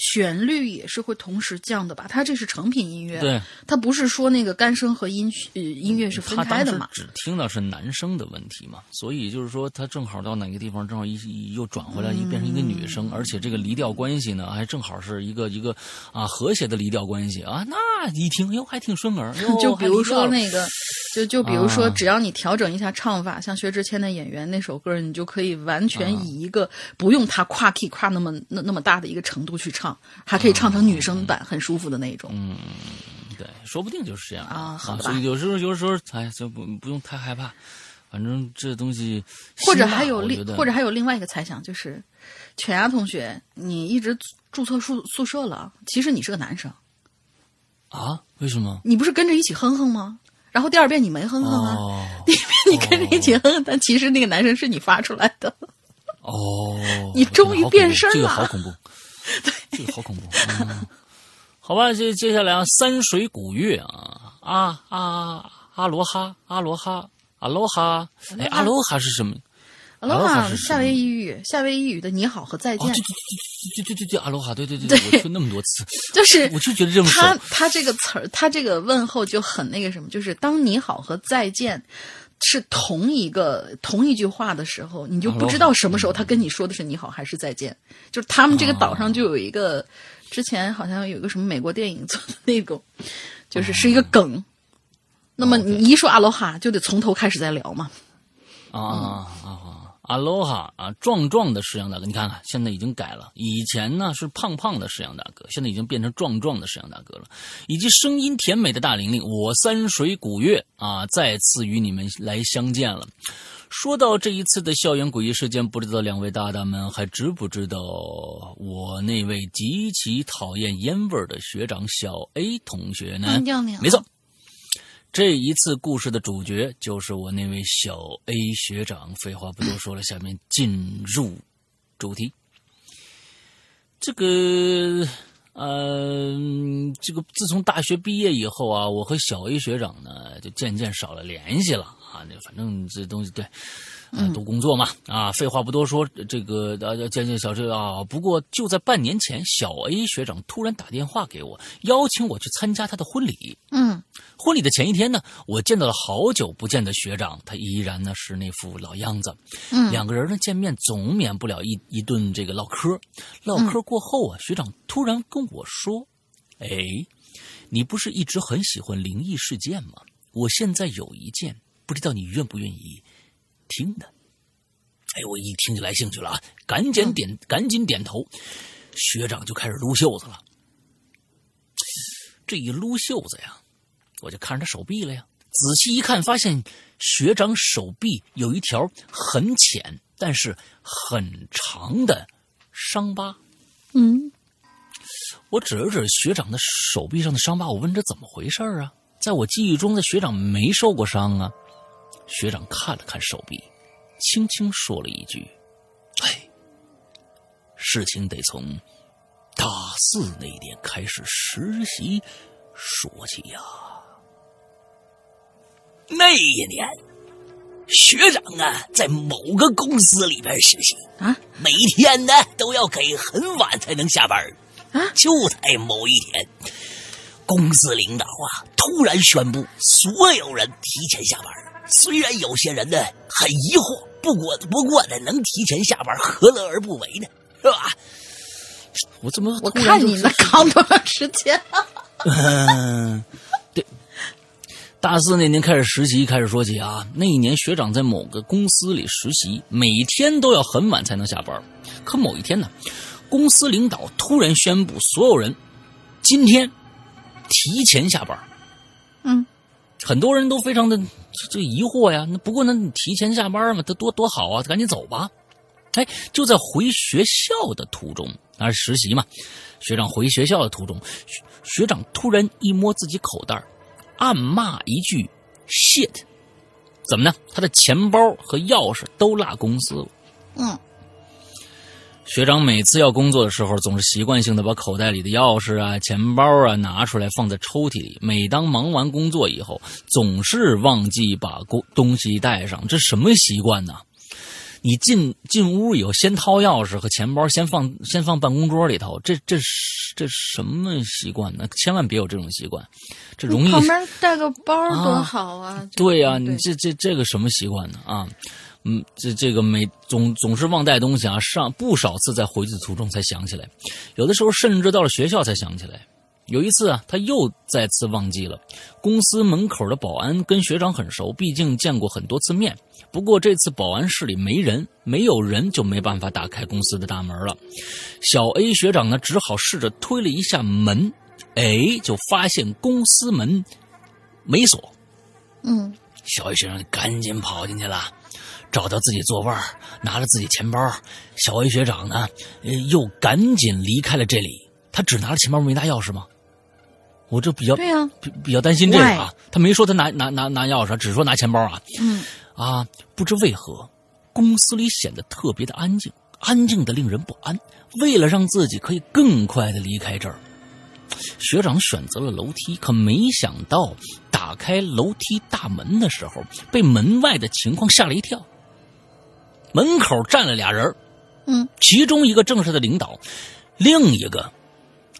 旋律也是会同时降的吧？它这是成品音乐，对，它不是说那个干声和音呃音乐是分开的嘛？只听到是男声的问题嘛，所以就是说他正好到哪个地方，正好一一又转回来，一变成一个女生，而且这个离调关系呢，还正好是一个一个啊和谐的离调关系啊，那一听哟还挺顺耳，就比如说那个，就就比如说，啊只要你调整一下唱法，像薛之谦的《演员》那首歌，你就可以完全啊以一个不用他跨 key 跨那么那那么大的一个程度去唱，还可以唱成女生版，很舒服的那种。嗯对，说不定就是这样啊好吧所以有时候有时候哎，就不不用太害怕，反正这东西或者还有另或者还有另外一个猜想，就是犬牙同学，你一直注册宿宿舍了，其实你是个男生，啊，为什么？你不是跟着一起哼哼吗？然后第二遍你没哼哼啊，哦第一遍你跟着一起哼哼，但其实那个男生是你发出来的。哦，你终于变身了这个好恐怖，这个好恐怖。嗯、好吧，接接下来啊，三水古月啊，啊啊阿罗哈，阿罗哈，阿罗哈，哎，阿罗哈是什么？阿罗哈夏威夷语，夏威夷语的你好和再哦，见对，对对对对对对，阿罗哈，对对对对，我听那么多次，就是我就觉得这么熟。他他这个词儿，他这个问候就很那个什么，就是当你好和再见是同一个同一句话的时候，你就不知道什么时候他跟你说的是你好还是再见。就是他们这个岛上就有一个，之前好像有一个什么美国电影做的那种，就是是一个梗。那么你一说阿罗哈，就得从头开始再聊嘛。啊！阿罗哈啊，壮壮的石羊大哥，你看看，现在已经改了。以前呢是胖胖的石羊大哥，现在已经变成壮壮的石羊大哥了。以及声音甜美的大玲玲，我三水古月啊，再次与你们来相见了。说到这一次的校园诡异事件，不知道两位大大们还知不知道我那位极其讨厌烟味儿的学长小 A 同学呢？没错，这一次故事的主角就是我那位小 A 学长。废话不多说了，下面进入主题。这个，嗯，这个自从大学毕业以后啊，我和小 A 学长呢就渐渐少了联系了啊。那反正这东西对。呃，都工作嘛，啊，废话不多说，这个呃，见见小志啊，不过就在半年前，小 A 学长突然打电话给我，邀请我去参加他的婚礼。嗯婚礼的前一天呢，我见到了好久不见的学长，他依然呢是那副老样子。嗯两个人呢见面总免不了一一顿这个唠嗑。唠嗑过后啊，学长突然跟我说：“哎，你不是一直很喜欢灵异事件吗？我现在有一件，不知道你愿不愿意听的？”哎，我一听就来兴趣了啊，赶紧点，赶紧点头。学长就开始撸袖子了。这一撸袖子呀，我就看着他手臂了呀。仔细一看，发现学长手臂有一条很浅但是很长的伤疤。嗯，我指了指学长的手臂上的伤疤，我问这怎么回事啊？在我记忆中，的学长没受过伤啊。学长看了看手臂，轻轻说了一句：“哎，事情得从大四那年开始实习说起呀。那一年，学长啊，在某个公司里边实习啊，每天呢都要给很晚才能下班啊就在某一天，公司领导啊突然宣布所有人提前下班。虽然有些人呢很疑惑，不过不过呢能提前下班，何乐而不为呢？是吧？我怎么我看你能扛多长时间？嗯，对。大四那年开始实习，开始说起啊。那一年学长在某个公司里实习，每天都要很晚才能下班。可某一天呢，公司领导突然宣布，所有人今天提前下班。嗯，很多人都非常的这疑惑呀。那不过呢，你提前下班嘛，他多多好啊，赶紧走吧。哎，就在回学校的途中，那是实习嘛。学长回学校的途中，学学长突然一摸自己口袋，暗骂一句 “shit”。怎么呢？他的钱包和钥匙都落公司了。嗯，学长每次要工作的时候，总是习惯性的把口袋里的钥匙啊、钱包啊拿出来放在抽屉里。每当忙完工作以后，总是忘记把工东西带上。这什么习惯呢？你进进屋以后，先掏钥匙和钱包，先放先放办公桌里头。这这这什么习惯呢？千万别有这种习惯，这容易旁边带个包多好啊！对呀、对你这这这个什么习惯呢？啊，嗯，这这个每总总是忘带东西啊，上不少次在回去的途中才想起来，有的时候甚至到了学校才想起来。有一次啊，他又再次忘记了。公司门口的保安跟学长很熟，毕竟见过很多次面。不过这次保安室里没人，没有人就没办法打开公司的大门了。小 A 学长呢，只好试着推了一下门，哎，就发现公司门没锁。嗯，小 A 学长赶紧跑进去了，找到自己座位儿，拿着自己钱包。小 A 学长呢，呃又赶紧离开了这里。他只拿了钱包，没拿钥匙吗？我这比较对呀、比比较担心这个啊。他没说他拿拿拿拿钥匙，只说拿钱包啊。嗯啊，不知为何，公司里显得特别的安静，安静的令人不安。为了让自己可以更快的离开这儿，学长选择了楼梯，可没想到打开楼梯大门的时候，被门外的情况吓了一跳。门口站了俩人儿嗯，其中一个正是他的领导，另一个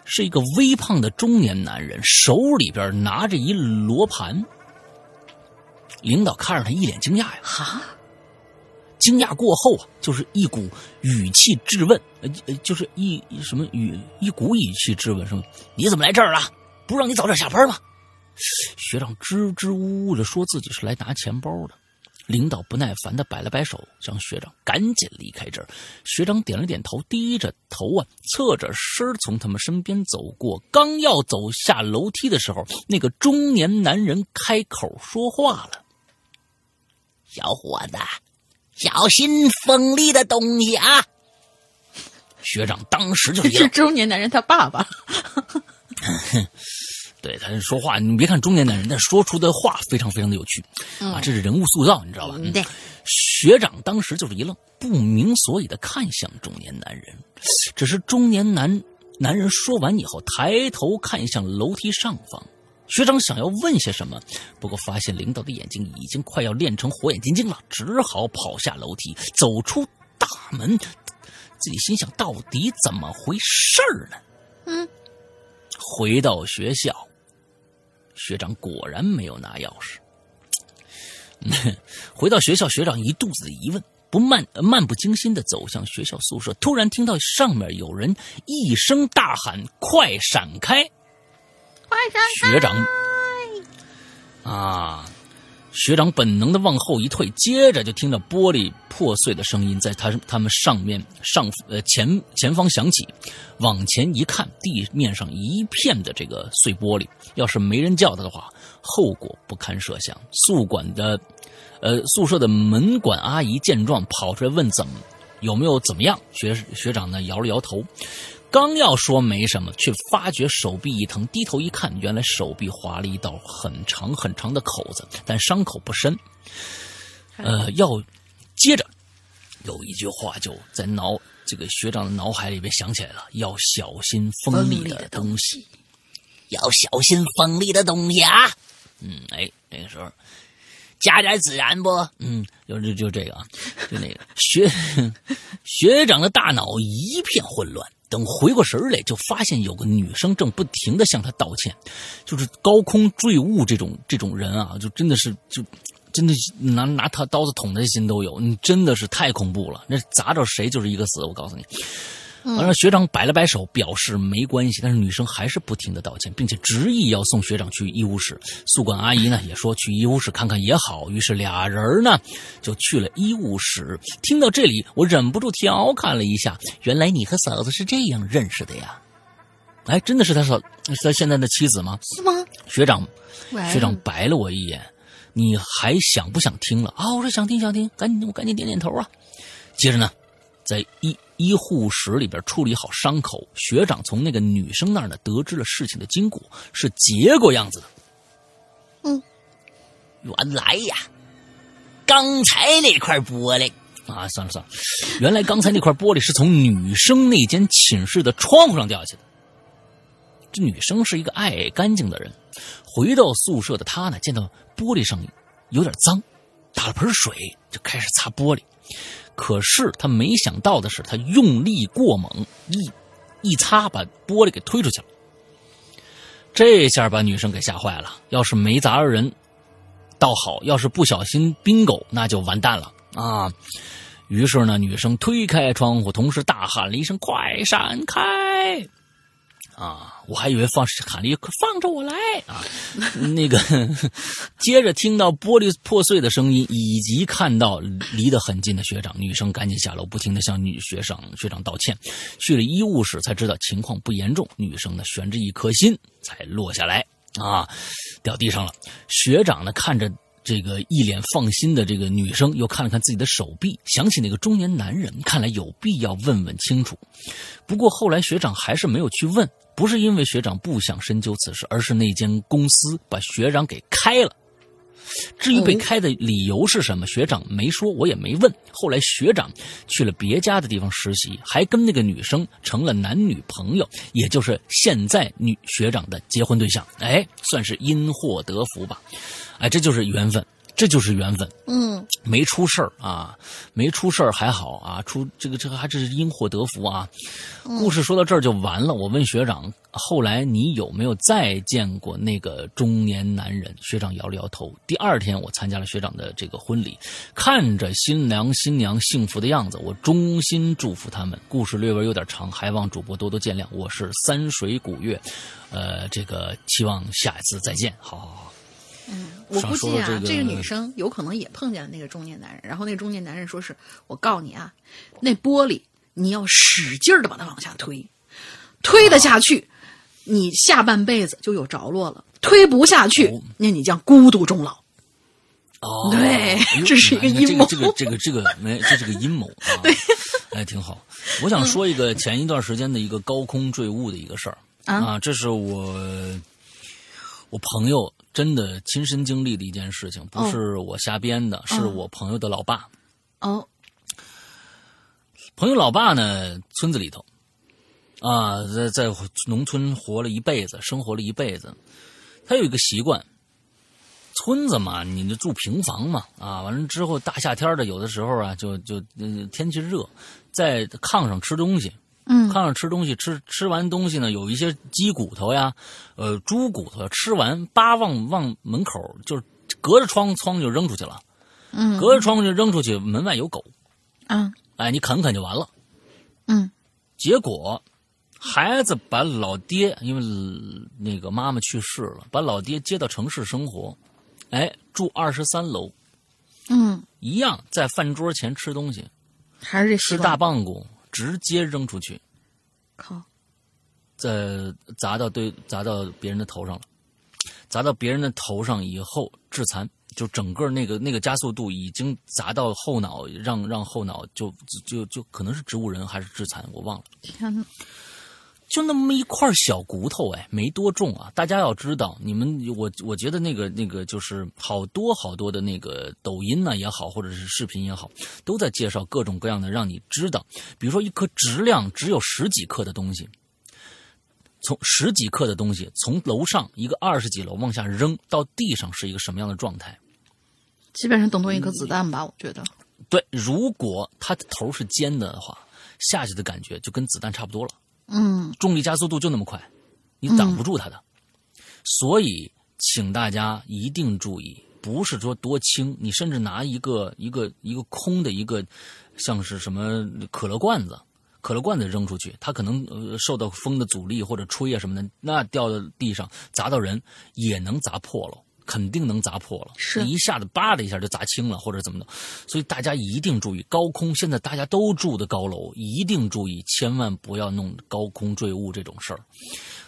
是一个微胖的中年男人，手里边拿着一罗盘。领导看着他一脸惊讶呀，哈，惊讶过后啊，就是一股语气质问，呃，呃就是一一什么语一股语气质问，说你怎么来这儿了？不让你早点下班吗？学长支支吾吾的说自己是来拿钱包的。领导不耐烦的摆了摆手，让学长赶紧离开这儿。学长点了点头，低着头啊，侧着身从他们身边走过。刚要走下楼梯的时候，那个中年男人开口说话了：“小伙子，小心锋利的东西啊！”学长当时就这是中年男人他爸爸。对他说话，你别看中年男人，但说出的话非常非常的有趣、啊，这是人物塑造，你知道吧？嗯对，学长当时就是一愣，不明所以的看向中年男人。只是中年男男人说完以后，抬头看向楼梯上方。学长想要问些什么，不过发现领导的眼睛已经快要练成火眼金睛了，只好跑下楼梯，走出大门。自己心想，到底怎么回事儿呢？嗯，回到学校，学长果然没有拿钥匙。回到学校，学长一肚子的疑问，不漫漫不经心的走向学校宿舍，突然听到上面有人一声大喊：“快闪开！”快闪！学长啊，学长本能的往后一退，接着就听到玻璃破碎的声音在他他们上面上呃前前方响起。往前一看，地面上一片的这个碎玻璃，要是没人叫他的话，后果不堪设想。宿管的呃宿舍的门管阿姨见状，跑出来问怎么有没有怎么样。学学长呢摇了摇头。刚要说没什么，却发觉手臂一疼，低头一看，原来手臂划了一道很长很长的口子，但伤口不深。呃，要接着有一句话就在脑这个学长的脑海里边想起来了：要小心锋利的东西，要小心锋利的东西啊！嗯，哎，那个时候加点孜然不？嗯，就就就这个啊，就那个学 学长的大脑一片混乱。等回过神来，就发现有个女生正不停的向他道歉，就是高空坠物这种这种人啊，就真的是就真的拿拿他刀子捅他的心都有，你真的是太恐怖了，那砸着谁就是一个死，我告诉你。完了，学长摆了摆手，表示没关系，但是女生还是不停的道歉，并且执意要送学长去医务室。宿管阿姨呢也说去医务室看看也好，于是俩人呢就去了医务室。听到这里，我忍不住调侃了一下：“原来你和嫂子是这样认识的呀？”哎，真的是他嫂，是他现在的妻子吗？是吗？学长，学长白了我一眼，你还想不想听了啊？我说想听想听，赶紧我赶紧点点头啊。接着呢，在医医护室里边处理好伤口，学长从那个女生那儿呢得知了事情的经过，是结果样子的。嗯，原来呀，刚才那块玻璃啊，算了算了，原来刚才那块玻璃是从女生那间寝室的窗户上掉下去的。这女生是一个爱干净的人，回到宿舍的她呢，见到玻璃上有点脏，打了盆水就开始擦玻璃。可是他没想到的是，他用力过猛，一一擦把玻璃给推出去了。这下把女生给吓坏了，要是没砸着人，倒好；要是不小心冰狗，那就完蛋了啊！于是呢，女生推开窗户，同时大喊了一声：“快闪开！”啊，我还以为放喊了一“放着我来”啊，那个，接着听到玻璃破碎的声音，以及看到离得很近的学长，女生赶紧下楼，不停的向女学长学长道歉。去了医务室才知道情况不严重，女生呢悬着一颗心才落下来啊，掉地上了。学长呢看着。这个一脸放心的这个女生又看了看自己的手臂，想起那个中年男人，看来有必要问问清楚。不过后来学长还是没有去问，不是因为学长不想深究此事，而是那间公司把学长给开了。至于被开的理由是什么，学长没说，我也没问。后来学长去了别家的地方实习，还跟那个女生成了男女朋友，也就是现在女学长的结婚对象。哎，算是因祸得福吧。哎，这就是缘分，这就是缘分。嗯，没出事儿啊，没出事儿还好啊，出这个这个还真是因祸得福啊。故事说到这儿就完了。我问学长，后来你有没有再见过那个中年男人？学长摇了摇头。第二天我参加了学长的这个婚礼，看着新娘新娘幸福的样子，我衷心祝福他们。故事略微有点长，还望主播多多见谅。我是三水古月，呃，这个期望下一次再见。好好好。我估计啊，这个个女生有可能也碰见了那个中年男人，然后那个中年男人说是：“我告诉你啊，那玻璃你要使劲的把它往下推，推得下去，你下半辈子就有着落了；推不下去哦，那你将孤独终老。哦，对这是一个阴谋这个这个这个这个没，这是个阴谋啊。对，哎，挺好。我想说一个前一段时间的一个高空坠物的一个事儿啊这是我我朋友真的亲身经历的一件事情，不哦是我瞎编的，是我朋友的老爸。哦，朋友老爸呢，村子里头啊，在在农村活了一辈子，生活了一辈子。他有一个习惯，村子嘛，你就住平房嘛，啊，完了之后大夏天的，有的时候啊，就就、呃、天气热，在炕上吃东西。嗯。炕上吃东西，吃吃完东西呢，有一些鸡骨头呀，呃，猪骨头，吃完叭往往门口，就是隔着窗窗就扔出去了，嗯。隔着窗就扔出去，门外有狗，啊。哎，你啃啃就完了。嗯。结果，孩子把老爹，因为呃那个妈妈去世了，把老爹接到城市生活，哎，住二十三楼，嗯，一样在饭桌前吃东西，还是这吃大棒骨，直接扔出去，靠，再砸到对砸到别人的头上了，砸到别人的头上以后致残，就整个那个那个加速度已经砸到后脑，让让后脑就就就可能是植物人还是致残，我忘了。天哪！就那么一块小骨头，哎，没多重啊。大家要知道，你们我我觉得那个那个就是好多好多的那个抖音呢、也好，或者是视频也好，都在介绍各种各样的让你知道，比如说一颗质量只有十几克的东西，从十几克的东西从楼上一个二十几楼往下扔到地上是一个什么样的状态？基本上等同一颗子弹吧，我觉得。对，如果它的头是尖的的话，下去的感觉就跟子弹差不多了。嗯重力加速度就那么快，你挡不住它的。所以，请大家一定注意，不是说多轻，你甚至拿一个一个一个空的一个，像是什么可乐罐子，可乐罐子扔出去，它可能呃受到风的阻力或者吹啊什么的，那掉到地上砸到人也能砸破了。肯定能砸破了，是一下子叭的一下就砸青了，或者怎么的，所以大家一定注意高空。现在大家都住的高楼，一定注意，千万不要弄高空坠物这种事儿。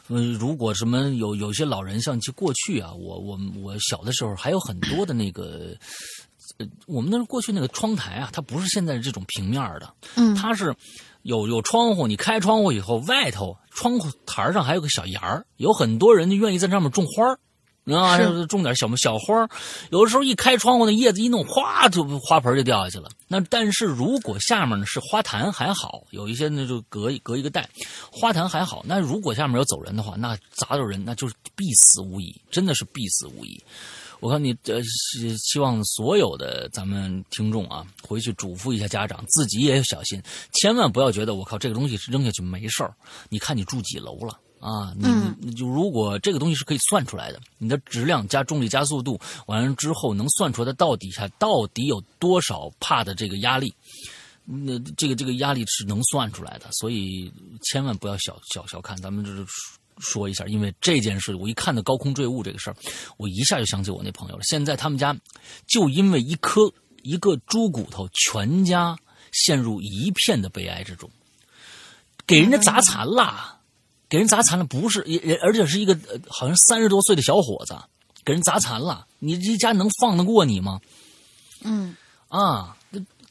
嗯，如果什么有有些老人像就过去啊，我我我小的时候还有很多的那个，呃，我们那过去那个窗台啊，它不是现在这种平面的，嗯它是有有窗户，你开窗户以后，外头窗户台上还有个小檐儿，有很多人就愿意在上面种花儿。啊，是种点小小花儿，有的时候一开窗户，那叶子一弄，哗，就花盆就掉下去了。那但是如果下面呢是花坛还好，有一些呢就隔一隔一个带，花坛还好。那如果下面有走人的话，那砸到人那就是必死无疑，真的是必死无疑。我看你呃，希希望所有的咱们听众啊，回去嘱咐一下家长，自己也要小心，千万不要觉得我靠这个东西扔下去没事儿。你看你住几楼了？啊，你你就如果这个东西是可以算出来的，你的质量加重力加速度完了之后，能算出来它到底下到底有多少帕的这个压力，那这个这个压力是能算出来的，所以千万不要小小小看。咱们就是说一下，因为这件事，我一看到高空坠物这个事儿，我一下就想起我那朋友了。现在他们家就因为一颗一个猪骨头，全家陷入一片的悲哀之中，给人家砸残了。给人砸残了，不是也而且是一个呃好像三十多岁的小伙子，给人砸残了，你这家能放得过你吗？嗯啊，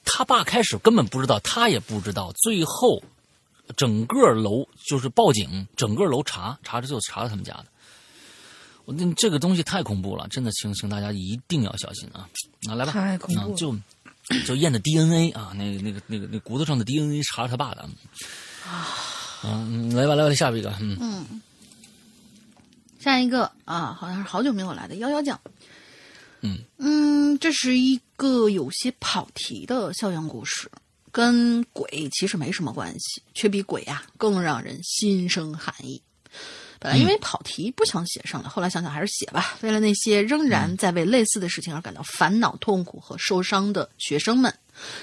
他爸开始根本不知道，他也不知道，最后整个楼就是报警，整个楼查查着就查到他们家的。我那这个东西太恐怖了，真的，请请大家一定要小心啊！那来吧，太恐怖了啊就就验的 DNA 啊，那个那个那个那骨头上的 DNA 查他爸的啊。嗯，来吧，来吧，下一个，嗯嗯，下一个啊，好像是好久没有来的幺幺酱。嗯嗯，这是一个有些跑题的校园故事，跟鬼其实没什么关系，却比鬼啊更让人心生寒意。本来因为跑题不想写上来，后来想想还是写吧。为了那些仍然在为类似的事情而感到烦恼、痛苦和受伤的学生们，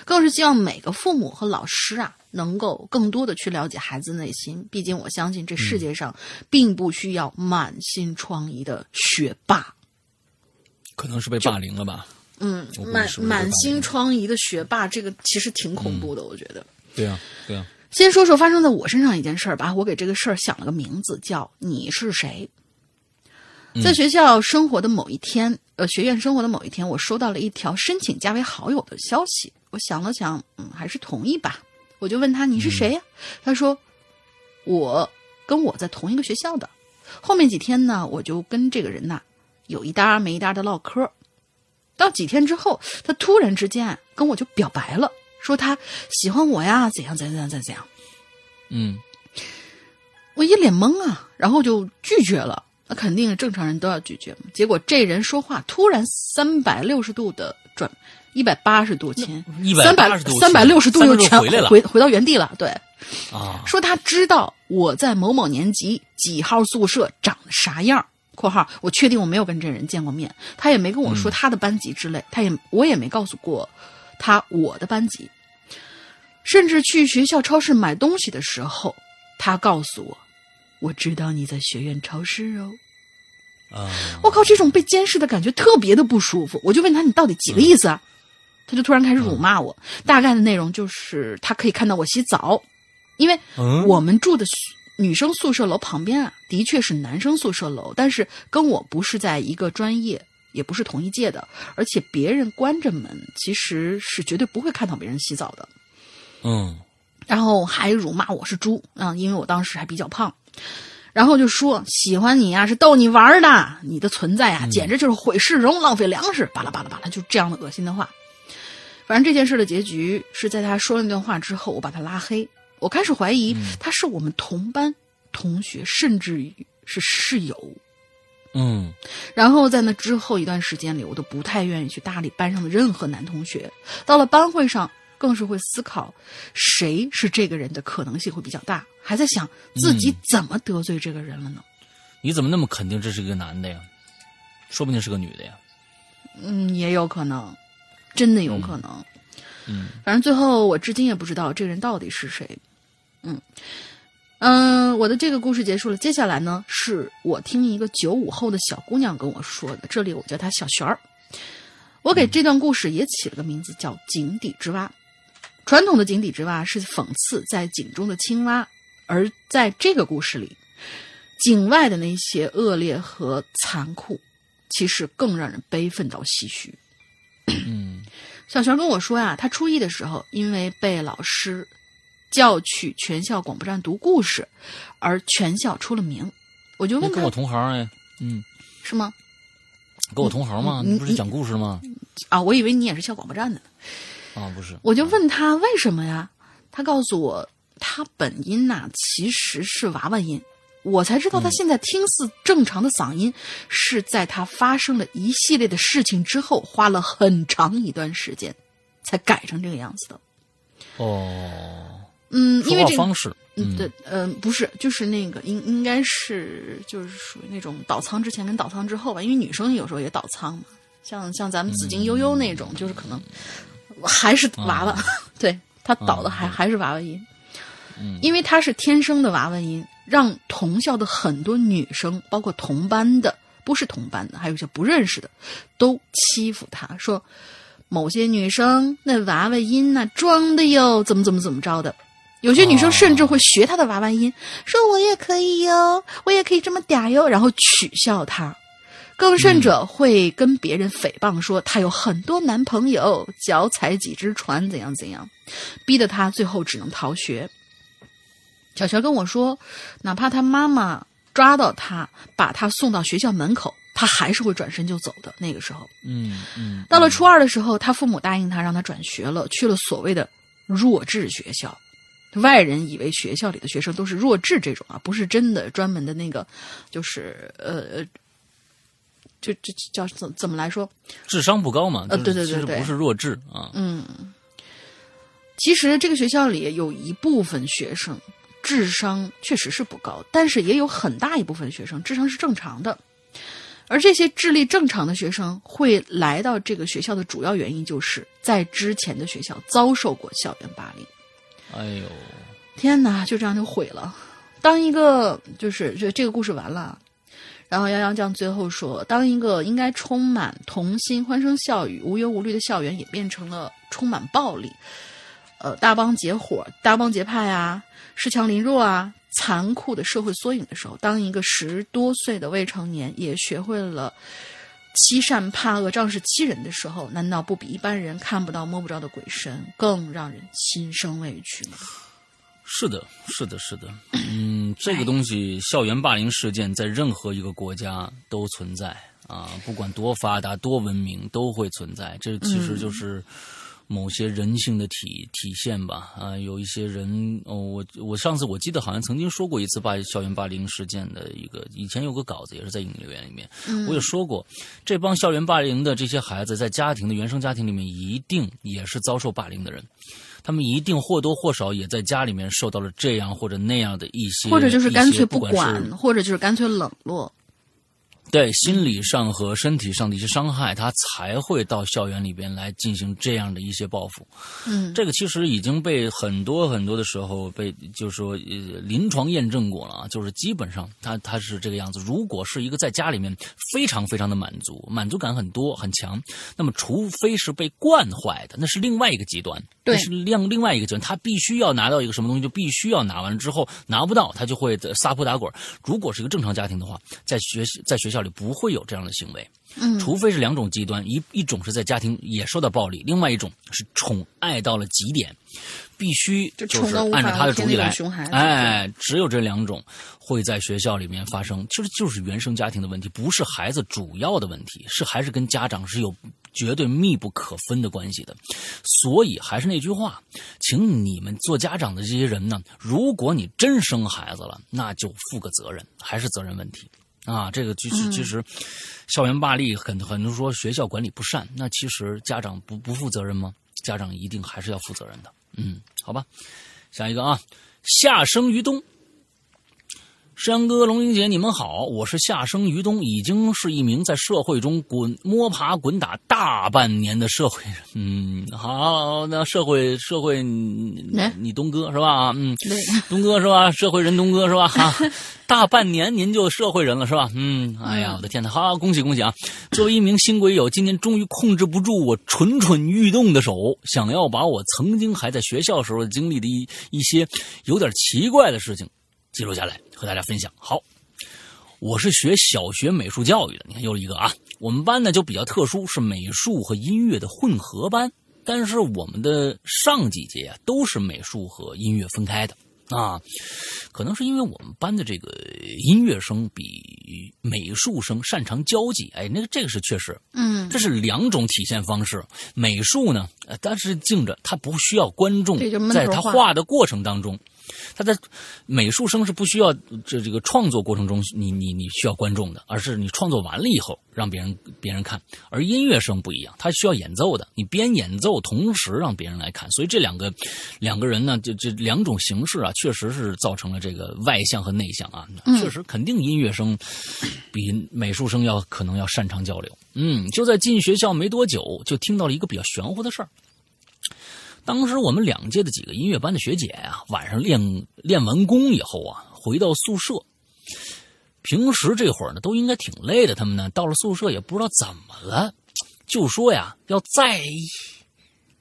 更是希望每个父母和老师啊，能够更多的去了解孩子内心。毕竟我相信这世界上并不需要满心疮痍的学霸。可能是被霸凌了吧？嗯满满心疮痍的学霸，这个其实挺恐怖的，我觉得。对啊、对呀、先说说发生在我身上一件事儿吧，我给这个事儿想了个名字，叫“你是谁”。在学校生活的某一天，呃，学院生活的某一天，我收到了一条申请加为好友的消息。我想了想，嗯，还是同意吧。我就问他你是谁呀、他说我跟我在同一个学校的。后面几天呢，我就跟这个人呐有一搭没一搭的唠嗑。到几天之后，他突然之间跟我就表白了，说他喜欢我呀，怎样怎样怎样怎样。嗯我一脸懵啊，然后就拒绝了。那肯定正常人都要拒绝嘛。结果这人说话突然三百六十度的转，一百八十度前，三百180度三百六十度又全回来了回回到原地了。对，啊，说他知道我在某某年级几号宿舍长得啥样（括号我确定我没有跟这人见过面，他也没跟我说他的班级之类，他也我也没告诉过他我的班级。甚至去学校超市买东西的时候，他告诉我，我知道你在学院超市哦。啊，我靠，这种被监视的感觉特别的不舒服。我就问他你到底几个意思啊？他就突然开始辱骂我，大概的内容就是他可以看到我洗澡，因为嗯我们住的宿女生宿舍楼旁边啊，的确是男生宿舍楼，但是跟我不是在一个专业，也不是同一届的，而且别人关着门，其实是绝对不会看到别人洗澡的。嗯然后还辱骂我是猪啊，因为我当时还比较胖，然后就说喜欢你呀、是逗你玩的，你的存在啊简直就是毁市容、浪费粮食，巴拉巴拉巴拉，就这样的恶心的话。反正这件事的结局是在他说了那段话之后，我把他拉黑。我开始怀疑他是我们同班同学，甚至于是室友。嗯然后在那之后一段时间里，我都不太愿意去搭理班上的任何男同学。到了班会上，更是会思考谁是这个人的可能性会比较大，还在想自己怎么得罪这个人了呢？你怎么那么肯定这是一个男的呀？说不定是个女的呀。嗯，也有可能，真的有可能。嗯反正最后我至今也不知道这个人到底是谁。嗯，我的这个故事结束了。接下来呢，是我听一个九五后的小姑娘跟我说的，这里我叫她小璇儿。我给这段故事也起了个名字，叫《井底之蛙》。传统的井底之蛙是讽刺在井中的青蛙，而在这个故事里，井外的那些恶劣和残酷，其实更让人悲愤到唏嘘。嗯小璇跟我说呀，他初一的时候，因为被老师叫去全校广播站读故事，而全校出了名。我就问他跟我同行哎，嗯，是吗？跟我同行嘛，你你不是讲故事吗？啊，我以为你也是校广播站的呢。啊，不是，我就问他为什么呀？他告诉我，他本音呐、其实是娃娃音。我才知道他现在听似正常的嗓音，是在他发生了一系列的事情之后，花了很长一段时间才改成这个样子的。哦，嗯，因为这个方式，嗯，嗯，对，嗯、不是，就是那个应应该是就是属于那种倒仓之前跟倒仓之后吧，因为女生有时候也倒仓嘛，像像咱们紫金悠悠那种，就是可能还是娃娃，对他倒的还、嗯还是娃娃音，嗯因为他是天生的娃娃音，让同校的很多女生，包括同班的，不是同班的，还有一些不认识的，都欺负他，说某些女生那娃娃音呐、装的哟，怎么怎么怎么着的。有些女生甚至会学他的娃娃音，说我也可以哟，我也可以这么嗲哟，然后取笑她。更甚者会跟别人诽谤说她有很多男朋友，脚踩几只船，怎样怎样，逼得她最后只能逃学。小乔跟我说，哪怕她妈妈抓到她，把她送到学校门口，他还是会转身就走的。那个时候，嗯嗯，到了初二的时候，他父母答应他让他转学了，去了所谓的弱智学校。外人以为学校里的学生都是弱智这种啊，不是真的专门的那个，就是呃，就这叫怎怎么来说？智商不高嘛，呃对对对不是弱智啊，嗯，其实这个学校里有一部分学生智商确实是不高，但是也有很大一部分学生智商是正常的。而这些智力正常的学生会来到这个学校的主要原因，就是在之前的学校遭受过校园霸凌。哎呦，天哪，就这样就毁了。当一个就是这这个故事完了，然后杨洋酱最后说，当一个应该充满童心、欢声笑语、无忧无虑的校园，也变成了充满暴力，呃，大帮结伙、大帮结派啊，恃强凌弱啊，残酷的社会缩影的时候，当一个十多岁的未成年也学会了欺善怕恶、仗势欺人的时候，难道不比一般人看不到摸不着的鬼神更让人心生畏惧吗？是的，是的，是的，嗯，这个东西，校园霸凌事件在任何一个国家都存在啊，不管多发达、多文明，都会存在。这其实就是某些人性的体体现吧。啊，有一些人，哦，我我上次我记得好像曾经说过一次霸校园霸凌事件的一个，以前有个稿子也是在影留言里面，我也说过，这帮校园霸凌的这些孩子，在家庭的原生家庭里面，一定也是遭受霸凌的人。他们一定或多或少也在家里面受到了这样或者那样的一些，或者就是干脆不不管，是或者就是干脆冷落。对心理上和身体上的一些伤害，他才会到校园里边来进行这样的一些报复。嗯，这个其实已经被很多很多的时候被就是说呃临床验证过了啊，就是基本上他他是这个样子。如果是一个在家里面非常非常的满足，满足感很多很强，那么除非是被惯坏的，那是另外一个极端，对那是另另外一个极端，他必须要拿到一个什么东西，就必须要拿完了之后拿不到，他就会撒泼打滚。如果是一个正常家庭的话，在学在学校里不会有这样的行为。嗯除非是两种极端，一一种是在家庭也受到暴力，另外一种是宠爱到了极点，必须就是按照他的主意来哎，只有这两种会在学校里面发生，其实就是原生家庭的问题，不是孩子主要的问题，是还是跟家长是有绝对密不可分的关系的。所以还是那句话，请你们做家长的这些人呢，如果你真生孩子了，那就负个责任，还是责任问题。啊，这个其实其实，校园霸凌很很多说学校管理不善，那其实家长不不负责任吗？家长一定还是要负责任的。嗯，好吧，下一个啊，夏生于冬。山哥、龙英姐，你们好，我是夏生于东，已经是一名在社会中滚摸爬滚打大半年的社会人。嗯，好，那社会社会，你东哥是吧？嗯，东哥是吧？社会人东哥是吧？哈，大半年您就社会人了是吧？嗯，哎呀，我的天呐，好，恭喜恭喜啊！作为一名新鬼友，今天终于控制不住我蠢蠢欲动的手，想要把我曾经还在学校时候经历的一一些有点奇怪的事情记录下来，和大家分享。好。我是学小学美术教育的，你看又一个啊。我们班呢就比较特殊，是美术和音乐的混合班。但是我们的上几节啊都是美术和音乐分开的啊。可能是因为我们班的这个音乐生比美术生擅长交际，哎，那个这个是确实，嗯，这是两种体现方式。美术呢，呃，但是静着，他不需要观众在他画画的过程当中，他在美术生是不需要这这个创作过程中，你你你需要观众的，而是你创作完了以后让别人别人看。而音乐生不一样，他需要演奏的，你边演奏同时让别人来看。所以这两个 两个人呢，这这两种形式啊，确实是造成了这个外向和内向啊。确实，肯定音乐生比美术生要可能要擅长交流。嗯，就在进学校没多久，就听到了一个比较玄乎的事儿。当时我们两届的几个音乐班的学姐啊、晚上练练完功以后啊，回到宿舍。平时这会儿呢，都应该挺累的，他们呢到了宿舍也不知道怎么了，就说呀要再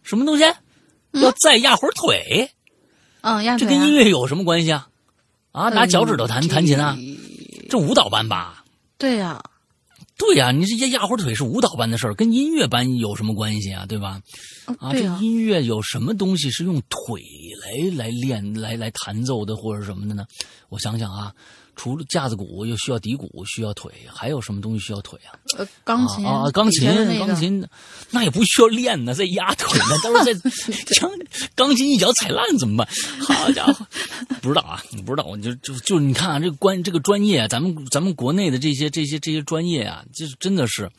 什么东西，要再压会儿腿。嗯，压这跟音乐有什么关系啊？啊，拿脚趾头弹嗯弹琴啊？这这舞蹈班吧？对呀，对呀、你这压压腿是舞蹈班的事儿，跟音乐班有什么关系啊？对吧？啊，这，音乐有什么东西是用腿来来练、来来弹奏的，或者什么的呢？我想想啊，除了架子鼓，又需要底鼓，需要腿，还有什么东西需要腿啊？呃，钢琴啊啊，钢琴那个钢琴，那也不需要练呢，在压腿呢，到时候再钢钢琴一脚踩烂怎么办？好家伙，不知道啊，你不知道，我就就就你看啊，这个关这个专业啊，咱们咱们国内的这些这些这些专业啊，就是真的是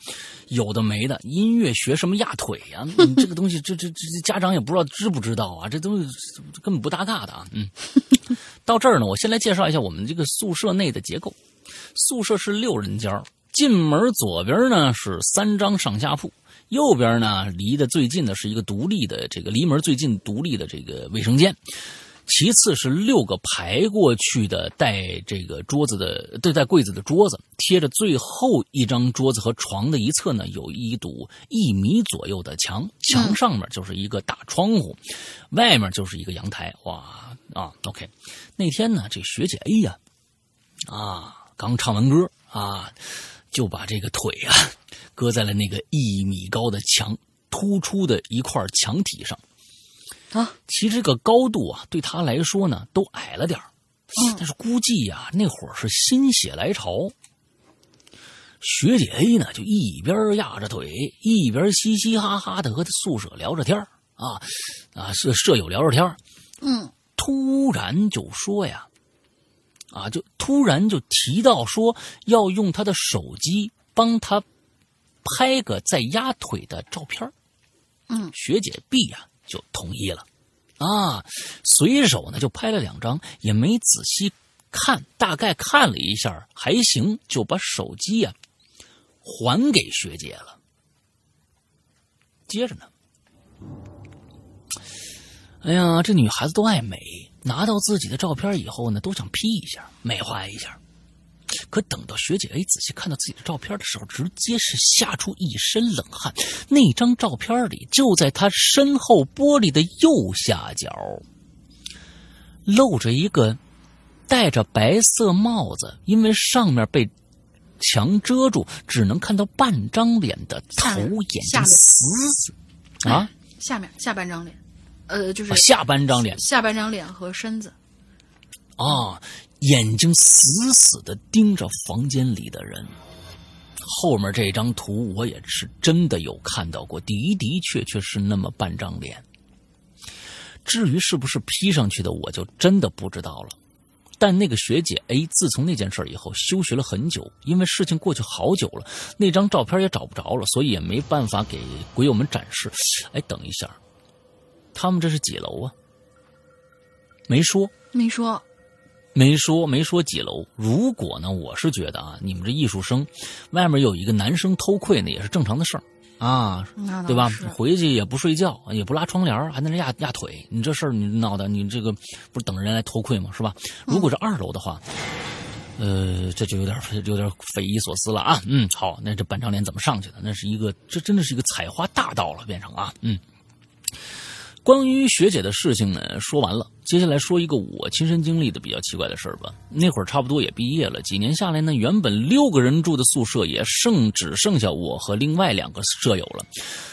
有的没的。音乐学什么压腿呀、你这个东西，这这这这家长也不知道知不知道啊，这东西根本不搭嘎的啊。嗯，到这儿呢，我先来介绍一下我们这个宿舍内的结构。宿舍是六人间儿进门左边呢是三张上下铺，右边呢离得最近的是一个独立的这个离门最近独立的这个卫生间。其次是六个排过去的带这个桌子的对带柜子的桌子，贴着最后一张桌子和床的一侧呢有一堵一米左右的墙，墙上面就是一个大窗户，外面就是一个阳台。哇啊，OK，那天呢这学姐 A 呀啊刚唱完歌啊，就把这个腿啊搁在了那个一米高的墙突出的一块墙体上。啊，其实这个高度啊，对她来说呢，都矮了点儿嗯但是估计呀、那会儿是心血来潮。学姐 A 呢，就一边压着腿，一边嘻嘻哈哈的和他宿舍聊着天儿啊啊，舍舍友聊着天儿嗯突然就说呀，啊，就突然就提到说要用他的手机帮他拍个在压腿的照片儿。嗯。学姐 B 呀、就同意了，啊，随手呢就拍了两张，也没仔细看，大概看了一下还行，就把手机呀、还给学姐了。接着呢，哎呀，这女孩子都爱美，拿到自己的照片以后呢，都想 P 一下，美化一下。可等到学姐 A 仔细看到自己的照片的时候，直接是吓出一身冷汗。那张照片里，就在她身后玻璃的右下角，露着一个戴着白色帽子，因为上面被墙遮住，只能看到半张脸的头、眼睛死死啊，下面下半张脸，呃，就是啊下半张脸下半张脸和身子，啊，眼睛死死的盯着房间里的人。后面这张图我也是真的有看到过，的的确确是那么半张脸。至于是不是 P 上去的，我就真的不知道了。但那个学姐 A 自从那件事以后休学了很久，因为事情过去好久了，那张照片也找不着了，所以也没办法给鬼友们展示。哎，等一下，他们这是几楼啊？没说。没说，没说没说几楼。如果呢，我是觉得啊，你们这艺术生，外面有一个男生偷窥呢，也是正常的事儿啊，对吧？回去也不睡觉，也不拉窗帘还在那压压腿，你这事儿你闹的，你这个不是等着人来偷窥吗？是吧？如果是二楼的话，呃，这就有点有点匪夷所思了啊。嗯，好，那这半张脸怎么上去的？那是一个，这真的是一个采花大盗了，变成啊，嗯。关于学姐的事情呢，说完了，接下来说一个我亲身经历的比较奇怪的事儿吧。那会儿差不多也毕业了，几年下来呢，原本六个人住的宿舍也剩只剩下我和另外两个舍友了，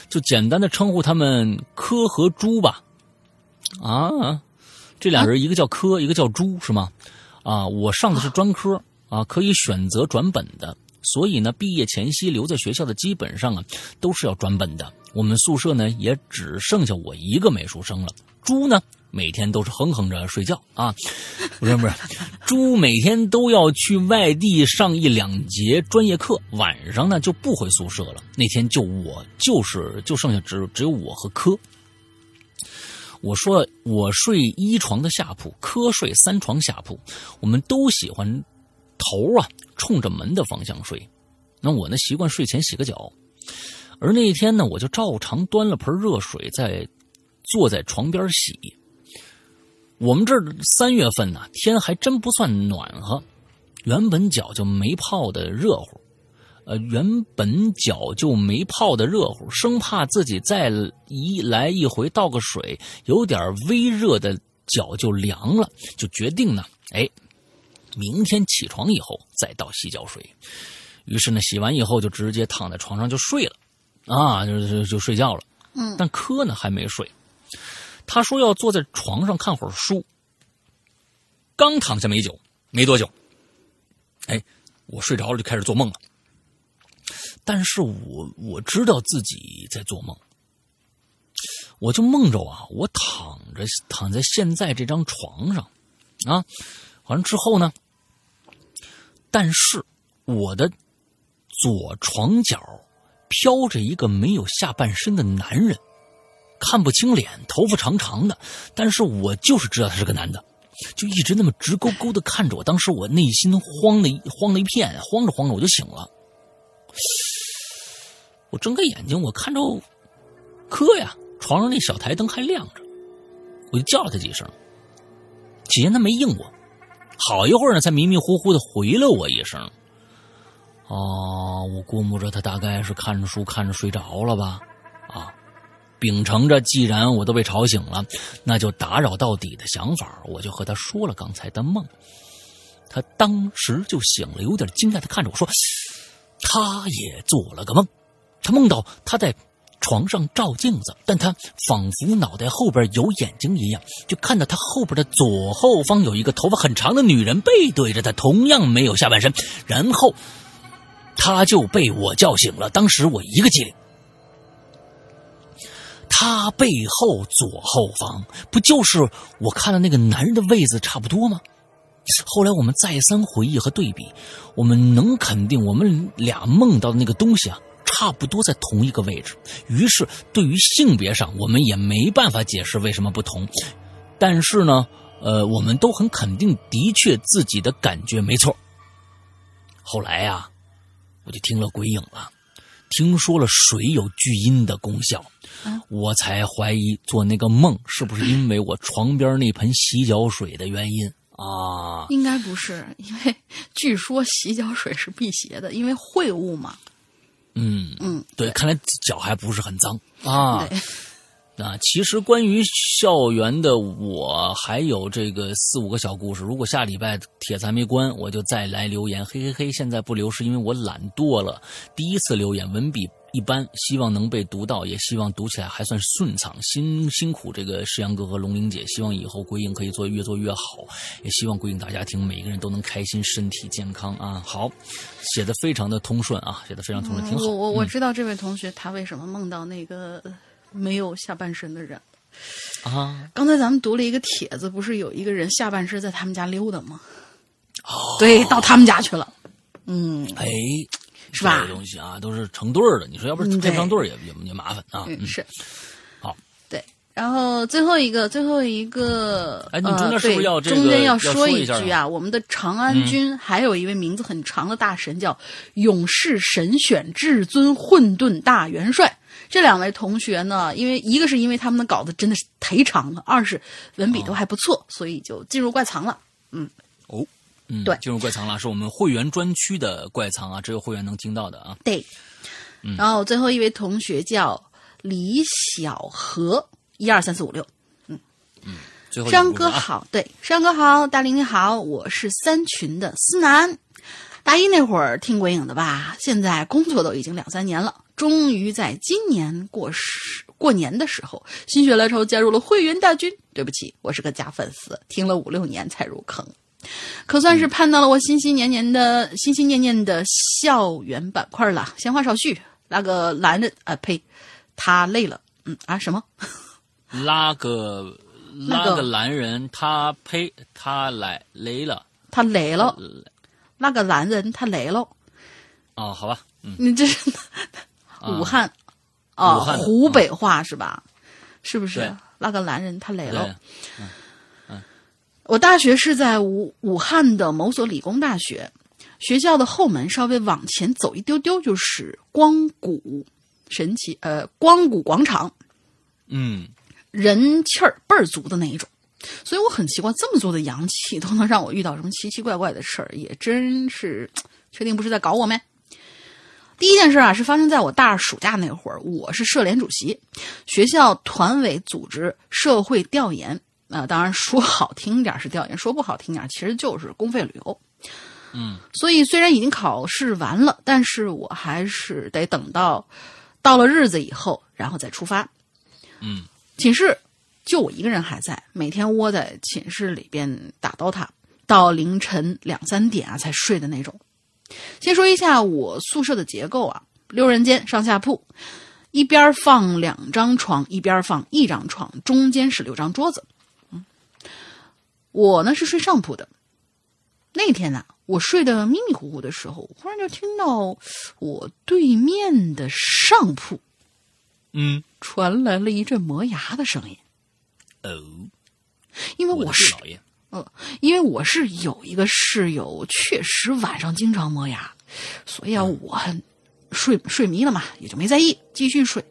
就简单的称呼他们柯和猪吧。啊，这俩人一个叫柯，一个叫猪，是吗？啊，我上的是专科啊，可以选择转本的。所以呢，毕业前夕留在学校的基本上啊都是要转本的。我们宿舍呢也只剩下我一个美术生了。猪呢每天都是哼哼着睡觉啊，不是不是，猪每天都要去外地上一两节专业课，晚上呢就不回宿舍了。那天就我就是就剩下只只有我和柯。我说我睡一床的下铺，柯睡三床下铺，我们都喜欢头啊冲着门的方向睡。那我呢习惯睡前洗个脚，而那一天呢，我就照常端了盆热水在坐在床边洗。我们这儿三月份呢，天还真不算暖和，原本脚就没泡的热乎，呃，原本脚就没泡的热乎，生怕自己再一来一回倒个水，有点微热的脚就凉了，就决定呢，哎，明天起床以后再倒洗脚水。于是呢，洗完以后就直接躺在床上就睡了，啊，就就就睡觉了。嗯，但柯呢还没睡，他说要坐在床上看会儿书。刚躺下没久，没多久，哎，我睡着了就开始做梦了。但是我我知道自己在做梦，我就梦着啊，我躺着躺在现在这张床上，啊，完了之后呢，但是我的左床角飘着一个没有下半身的男人，看不清脸，头发长长的，但是我就是知道他是个男的，就一直那么直勾勾的看着我。当时我内心慌的慌了一片，慌着慌着我就醒了。我睁开眼睛，我看着柯呀，床上那小台灯还亮着，我就叫了他几声，起先他没应我，好一会儿呢，才迷迷糊糊的回了我一声。哦，我估摸着他大概是看着书看着睡着了吧，啊，秉承着既然我都被吵醒了，那就打扰到底的想法，我就和他说了刚才的梦。他当时就醒了，有点惊讶的看着我说：“他也做了个梦，他梦到他在床上照镜子，但他仿佛脑袋后边有眼睛一样，就看到他后边的左后方有一个头发很长的女人背对着他，同样没有下半身，然后。”他就被我叫醒了，当时我一个机灵。他背后左后方不就是我看的那个男人的位子差不多吗？后来我们再三回忆和对比，我们能肯定我们俩梦到的那个东西啊，差不多在同一个位置。于是对于性别上，我们也没办法解释为什么不同。但是呢，呃，我们都很肯定，的确自己的感觉没错。后来呀、我就听了鬼影了，听说了水有聚阴的功效，我才怀疑做那个梦是不是因为我床边那盆洗脚水的原因。啊？应该不是，因为据说洗脚水是辟邪的，因为秽物嘛。嗯嗯，对，看来脚还不是很脏。啊。对，啊，其实关于校园的我还有这个四五个小故事。如果下礼拜帖子还没关，我就再来留言。嘿嘿嘿，现在不留是因为我懒惰了。第一次留言文笔一般，希望能被读到，也希望读起来还算顺畅。辛辛苦这个石阳哥和龙玲姐，希望以后归影可以做越做越好，也希望归影大家庭每个人都能开心、身体健康啊。好，写的非常的通顺啊，写的非常通顺，挺好。我我知道这位同学他为什么梦到那个呃没有下半身的人。啊，刚才咱们读了一个帖子，不是有一个人下半身在他们家溜达吗？哦对，到他们家去了。嗯，哎，是吧这个东西啊，都是成对儿的。你说要不配不上对对儿也也也麻烦啊。嗯，是。好，对，然后最后一个，最后一个，哎你中间呃是不是对要这个中间要说说一句啊？我们的长安君还有一位名字很长的大神，叫勇士神选至尊混沌大元帅。这两位同学呢，因为一个是因为他们的稿子真的是忒长了，二是文笔都还不错，所以就进入怪藏了。嗯哦，嗯，对进入怪藏了，是我们会员专区的怪藏啊，只有会员能听到的啊。对，然后最后一位同学叫李小河，一二三四五六。嗯嗯最后山哥好，对，山哥好，大林你好，我是三群的思南。大一那会儿听鬼影的吧，现在工作都已经两三年了，终于在今年过时过年的时候，心血来潮加入了会员大军。对不起，我是个假粉丝，听了五六年才入坑，可算是盼到了我心心念念的、心心念念的校园板块了。闲话少叙，拉个男人啊，呸，他累了，嗯啊什么？拉个 那个拉个男人，他呸，他来雷了他累了，那个男人他累了。哦，好吧，嗯，你这是啊武汉啊、湖北话是吧？是不是？那个男人他累对了。我大学是在武武汉的某所理工大学，学校的后门稍微往前走一丢丢就是光谷神奇呃光谷广场，嗯，人气儿倍儿足的那一种。所以我很奇怪，这么多的阳气都能让我遇到什么奇奇怪怪的事儿，也真是确定不是在搞我没？第一件事啊，是发生在我大二暑假那会儿，我是社联主席，学校团委组织社会调研啊、当然说好听点儿是调研，说不好听点儿其实就是公费旅游。嗯，所以虽然已经考试完了，但是我还是得等到到了日子以后，然后再出发。嗯，寝室就我一个人还在，每天窝在寝室里边打 DOTA，到凌晨两三点啊才睡的那种。先说一下我宿舍的结构啊，六人间上下铺，一边放两张床，一边放一张床，中间是六张桌子。嗯，我呢是睡上铺的。那天呢、我睡得迷迷糊糊的时候，忽然就听到我对面的上铺嗯，传来了一阵磨牙的声音。哦，因为我是老爷，因为我是有一个室友，确实晚上经常磨牙，所以啊，我很睡睡迷了嘛，也就没在意，继续睡。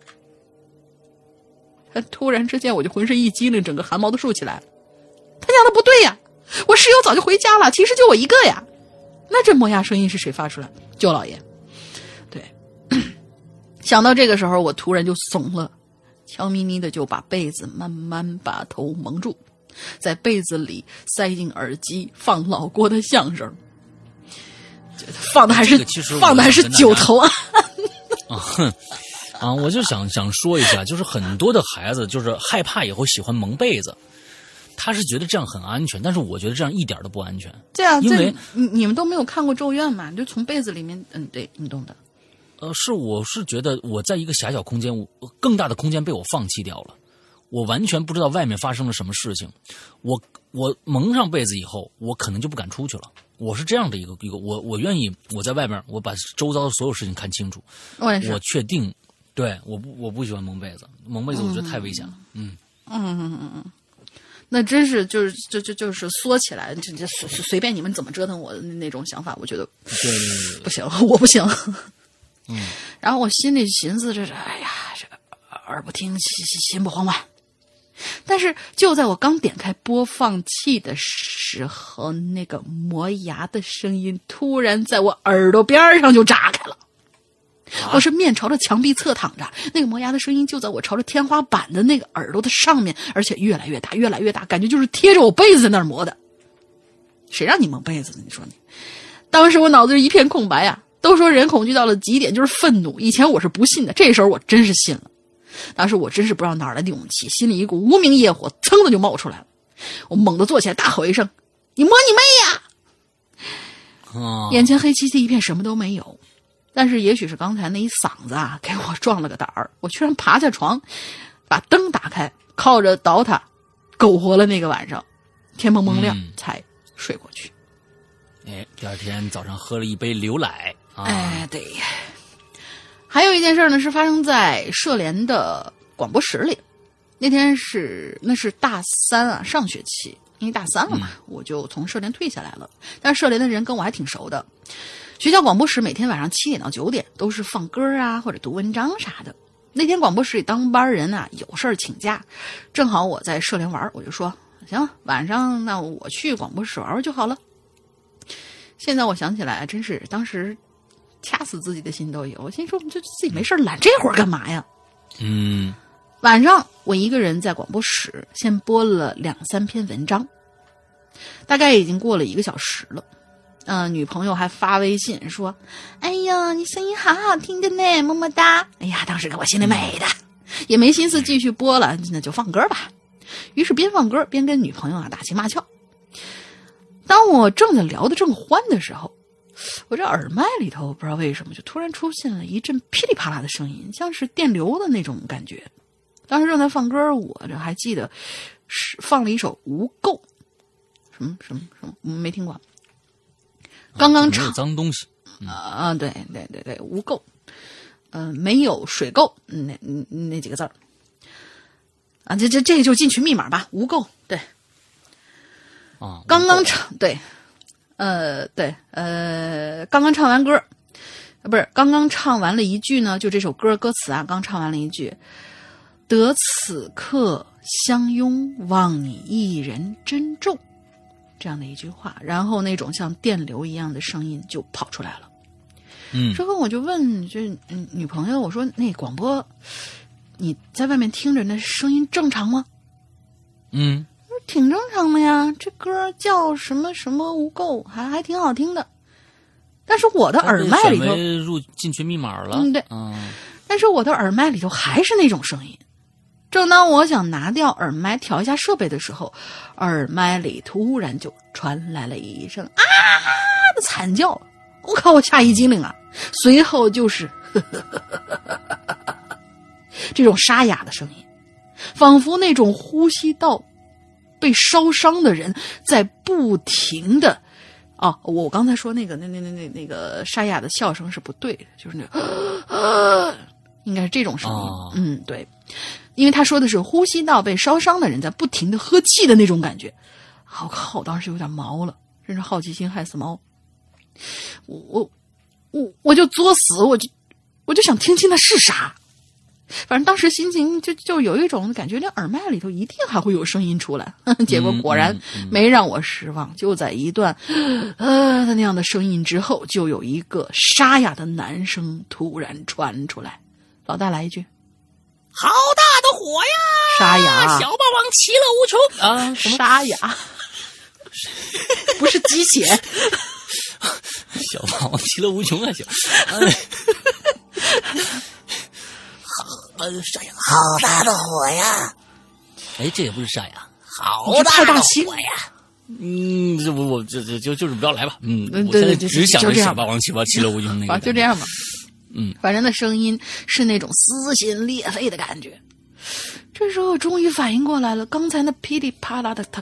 突然之间，我就浑身一激灵，整个汗毛都竖起来了。他娘的不对呀！我室友早就回家了，其实就我一个呀。那这磨牙声音是谁发出来？舅老爷。对，想到这个时候，我突然就怂了，悄咪咪的就把被子慢慢把头蒙住。在被子里塞进耳机，放老郭的相声，放的还是放的还是九头啊！啊，我就想想说一下，就是很多的孩子就是害怕以后喜欢蒙被子，他是觉得这样很安全，但是我觉得这样一点都不安全。对啊，这因为你你们都没有看过《咒怨》嘛？你就从被子里面，嗯，对你懂的。呃，是我是觉得我在一个狭小空间，我更大的空间被我放弃掉了，我完全不知道外面发生了什么事情。我我蒙上被子以后，我可能就不敢出去了。我是这样的一个一个，我我愿意我在外面，我把周遭的所有事情看清楚，我也是我，确定，对，我不我不喜欢蒙被子，蒙被子我觉得太危险了。嗯嗯嗯嗯嗯，那真是就是就就就是缩起来，这这随随便你们怎么折腾我的那那种想法，我觉得对对对对，不行，我不行。嗯，然后我心里寻思着，哎呀，这个耳不听，心心心不慌吧。但是就在我刚点开播放器的时候，那个磨牙的声音突然在我耳朵边上就炸开了。我是面朝着墙壁侧躺着，那个磨牙的声音就在我朝着天花板的那个耳朵的上面，而且越来越大，越来越大，感觉就是贴着我被子在那儿磨的。谁让你蒙被子的？你说你？当时我脑子是一片空白呀、都说人恐惧到了极点就是愤怒，以前我是不信的，这时候我真是信了。当时我真是不知道哪儿来的勇气，心里一股无名业火噌的就冒出来了。我猛地坐起来，大吼一声：“你摸你妹呀！”啊，眼前黑漆漆一片，什么都没有。但是也许是刚才那一嗓子啊，给我壮了个胆儿，我居然爬下床，把灯打开，靠着倒塔，苟活了那个晚上。天蒙蒙亮嗯才睡过去。哎，第二天早上喝了一杯牛奶啊，哎，对。还有一件事呢，是发生在社联的广播室里。那天是那是大三啊，上学期，因为大三了嘛，我就从社联退下来了。但是社联的人跟我还挺熟的，学校广播室每天晚上七点到九点都是放歌啊或者读文章啥的。那天广播室里当班人啊有事儿请假，正好我在社联玩，我就说行了，晚上那我去广播室玩玩就好了。现在我想起来，真是当时掐死自己的心都有。我心说，这自己没事儿揽这会儿干嘛呀？嗯晚上我一个人在广播室，先播了两三篇文章，大概已经过了一个小时了。嗯、女朋友还发微信说：“哎呀，你声音好好听的呢，么么哒。”哎呀，当时给我心里美的，也没心思继续播了，那就放歌吧。于是边放歌边跟女朋友啊打情骂俏。当我正在聊得正欢的时候，我这耳麦里头不知道为什么就突然出现了一阵噼里啪啦的声音，像是电流的那种感觉。当时正在放歌，我这还记得是放了一首《无垢》，什么什么什么，我们没听过。刚刚唱脏东西。啊，对对对对，无垢，呃，没有水垢，嗯那嗯那几个字儿啊，这这这个就进群密码吧，无垢，对，啊，刚刚唱对，呃对，呃刚刚唱完歌，呃不是刚刚唱完了一句呢，就这首歌歌词啊，刚唱完了一句，得此刻相拥，望你一人珍重，这样的一句话，然后那种像电流一样的声音就跑出来了。嗯。之后我就问这嗯女朋友，我说那广播你在外面听着那声音正常吗？嗯挺正常的呀，这歌叫什么什么无垢，还还挺好听的。但是我的耳麦里头，入进群密码了。嗯对嗯但是我的耳麦里头还是那种声音。正当我想拿掉耳麦调一下设备的时候，耳麦里突然就传来了一声啊的惨叫，我靠，我吓一激灵啊！随后就是 这种沙哑的声音，仿佛那种呼吸道被烧伤的人在不停的。哦，我刚才说那个那那那那那个沙哑的笑声是不对的，就是那个，应该是这种声音。哦嗯，对，因为他说的是呼吸道被烧伤的人在不停的呵气的那种感觉。我靠，我当时有点毛了，真是好奇心害死猫。我我我我就作死，我就我就想听清那是啥。反正当时心情就就有一种感觉，那耳麦里头一定还会有声音出来。结果果然没让我失望，就在一段呃的那样的声音之后，就有一个沙哑的男声突然传出来。老大来一句好大的火呀！沙哑，小霸王其乐无穷啊！沙哑，不是鸡血。小霸王其乐无穷啊！小。哎 好，沙哑，好大的火呀！哎，这也不是沙哑，好大的火呀！嗯，这我我这这就就是不要来吧。嗯，嗯我现在对对就只想着小霸王其乐其乐无穷那个啊，就这样吧。嗯，反正那声音是那种撕心裂肺的感觉。这时候我终于反应过来了，刚才那噼里啪啦的，它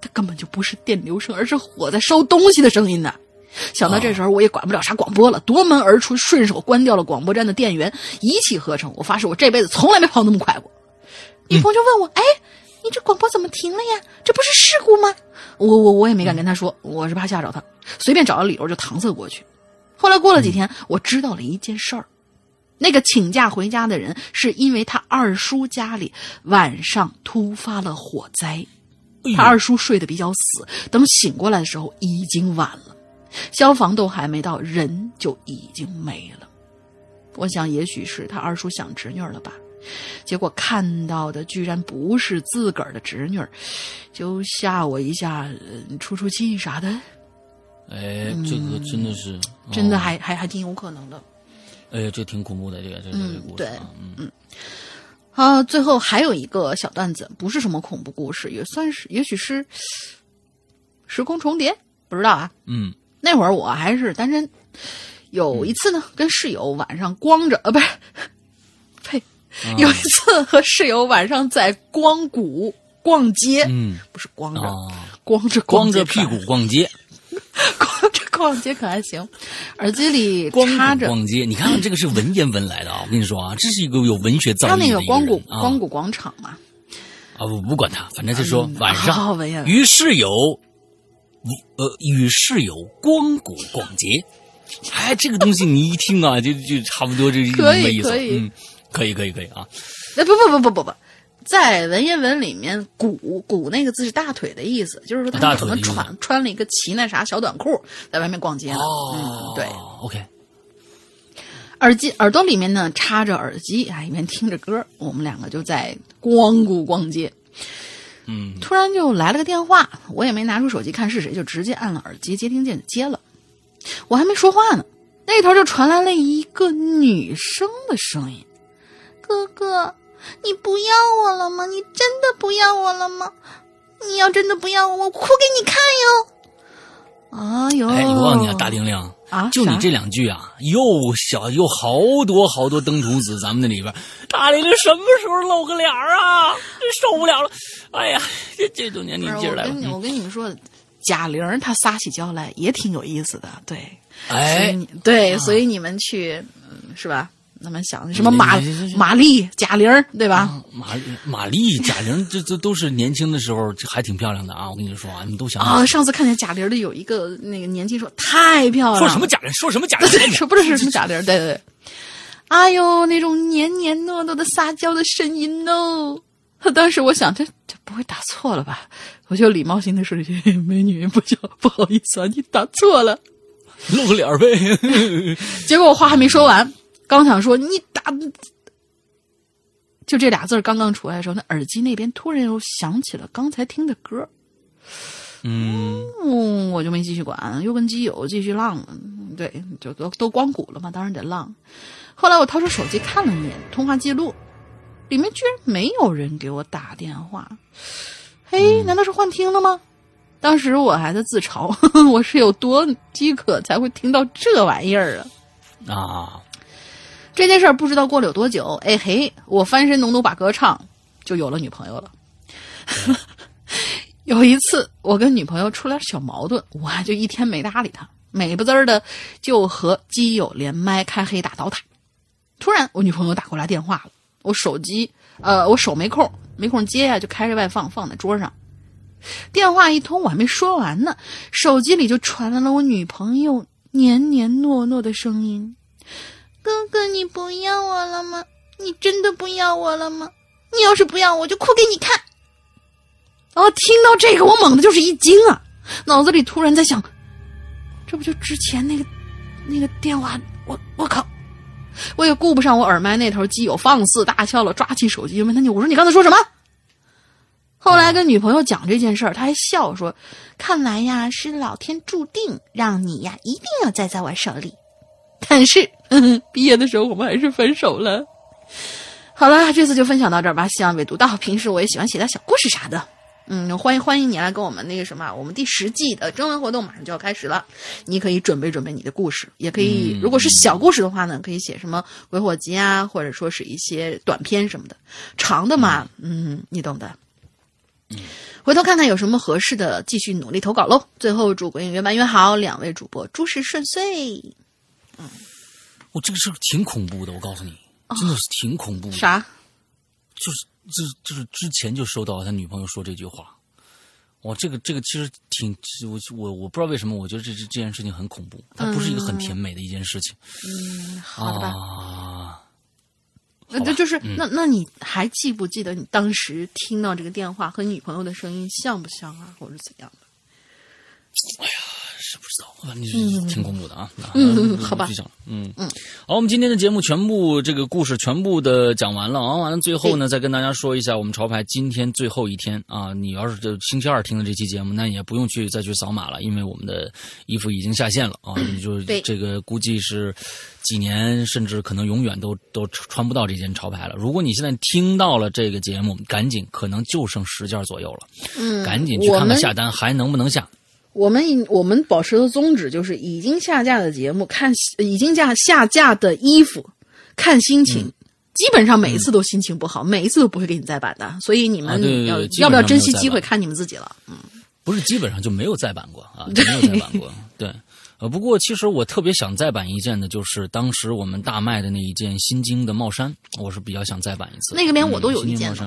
它根本就不是电流声，而是火在烧东西的声音呢。想到这时候，我也管不了啥广播了，夺门而出，顺手关掉了广播站的电源，一气呵成。我发誓，我这辈子从来没跑那么快过。女朋友就问我：“哎，你这广播怎么停了呀？这不是事故吗？”我我我也没敢跟她说，我是怕吓着她，随便找个理由就搪塞过去。后来过了几天，我知道了一件事儿，那个请假回家的人是因为他二叔家里晚上突发了火灾，他二叔睡得比较死，等醒过来的时候已经晚了，消防都还没到，人就已经没了。我想，也许是他二叔想侄女儿了吧，结果看到的居然不是自个儿的侄女儿，就吓我一下，呃出出气啥的，哎，这个真的是，真的哦还还还挺有可能的。哎，这挺恐怖的，这个这故事对啊，嗯啊，最后还有一个小段子，不是什么恐怖故事，也算是，也许是时空重叠，不知道啊。嗯那会儿我还是单身，有一次呢，跟室友晚上光着，呃，不是，呸，有一次和室友晚上在光谷逛街，嗯。不是光着，啊，光着光着屁股逛街，光着逛街可还行，耳机里光插着。谷逛街，你看看这个是文言文来的啊！我跟你说啊，这是一个有文学造诣他的他那个光谷啊。光谷广场嘛，啊，我不管他，反正就说嗯晚上文言文。与室友，呃，与室友光谷逛街。哎，这个东西你一听啊，就就差不多这个意思。可以嗯，可以可以可以啊。哎，不不不不不不，在文言文里面，“鼓”“鼓”那个字是大腿的意思，就是说他可能大腿穿穿了一个齐那啥小短裤，在外面逛街呢。哦嗯，对，，OK，耳机耳朵里面呢插着耳机啊，一边听着歌，我们两个就在光谷逛街。嗯，突然就来了个电话，我也没拿出手机看是谁，就直接按了耳机接听键接了。我还没说话呢，那头就传来了一个女生的声音：“哥哥，你不要我了吗？你真的不要我了吗？你要真的不要我，我哭给你看哟！”啊哟，哎，我告诉你啊，大玲玲啊就你这两句啊，又小又好多好多登徒子，咱们那里边，大玲玲什么时候露个脸儿啊？真受不了了！哎呀，这这都年不龄劲儿来了我跟。你，我跟你们说，贾玲她撒起娇来也挺有意思的，对。哎，你对，所以你们去，嗯，是吧？那么想什么马对对对对玛丽、贾玲，对吧？玛丽、玛丽、贾玲，这这都是年轻的时候还挺漂亮的啊！我跟你说啊，你们都想啊、上次看见贾玲的有一个那个年轻说太漂亮了，说什么贾玲？说什么贾玲？说不是什么贾玲，对对对。哎呦，那种黏黏糯糯的撒娇的声音哦！当时我想，这这不会打错了吧？我就礼貌性的说了一句：“美女，不 叫不好意思啊，你打错了。”露个脸呗。结果我话还没说完，刚想说你打，就这俩字儿刚刚出来的时候，那耳机那边突然又响起了刚才听的歌，嗯，嗯，我就没继续管，又跟基友继续浪了。对，就都都光谷了嘛，当然得浪。后来我掏出手机看了一眼通话记录，里面居然没有人给我打电话。嘿，难道是幻听了吗？当时我还在自嘲，我是有多饥渴才会听到这玩意儿啊！啊，这件事儿不知道过了有多久，哎嘿，我翻身农奴把歌唱，就有了女朋友了。有一次，我跟女朋友出了点小矛盾，我就一天没搭理她，美不滋儿的就和基友连麦开黑打刀塔。突然，我女朋友打过来电话了，我手机呃，我手没空，没空接呀、就开着外放放在桌上。电话一通，我还没说完呢，手机里就传来了我女朋友黏黏糯糯的声音。哥哥，你不要我了吗？你真的不要我了吗？你要是不要我，就哭给你看。哦，听到这个，我猛的就是一惊啊，脑子里突然在想，这不就之前那个那个电话？我我靠！我也顾不上我耳麦那头基友放肆大笑了，抓起手机就问他：“你我说你刚才说什么？”后来跟女朋友讲这件事儿，他还笑说：“看来呀，是老天注定让你呀一定要栽在我手里。”但是，呵呵毕业的时候我们还是分手了。好了，这次就分享到这儿吧，希望被读到。平时我也喜欢写点小故事啥的，嗯，欢迎欢迎你来跟我们那个什么，我们第十季的征文活动马上就要开始了，你可以准备准备你的故事，也可以，如果是小故事的话呢，可以写什么鬼火集啊，或者说是一些短篇什么的，长的嘛，嗯，你懂的。嗯回头看看有什么合适的，继续努力投稿喽。最后祝鬼影越办越好，两位主播诸事顺遂。嗯我这个事儿挺恐怖的，我告诉你，真的是挺恐怖的。啥？就是这就是之前就收到他女朋友说这句话，哇，这个这个其实挺我我我不知道为什么，我觉得这这这件事情很恐怖，它不是一个很甜美的一件事情、嗯，好的吧。啊。那这就是、那那你还记不记得你当时听到这个电话和女朋友的声音像不像啊，或者怎样的？是不知道，反正就是挺恐怖的啊。嗯啊好吧嗯嗯。好，我们今天的节目全部这个故事全部的讲完了啊。完了，最后呢，再跟大家说一下，我们潮牌今天最后一天啊，你要是这星期二听的这期节目，那也不用去再去扫码了，因为我们的衣服已经下线了啊。你就这个估计是几年，甚至可能永远都都穿不到这件潮牌了。如果你现在听到了这个节目，赶紧，可能就剩十件左右了，嗯，赶紧去看看下单还能不能下。我们我们保持的宗旨就是已经下架的节目看已经下下架的衣服看心情。嗯基本上每一次都心情不好，每一次都不会给你再版的，所以你们要、要不要珍惜机会，看你们自己了。嗯，不是基本上就没有再版过啊，就没有再版过。对，呃，不过其实我特别想再版一件的，就是当时我们大卖的那一件《心经》的帽衫，我是比较想再版一次。那个连我都有一件嗯心经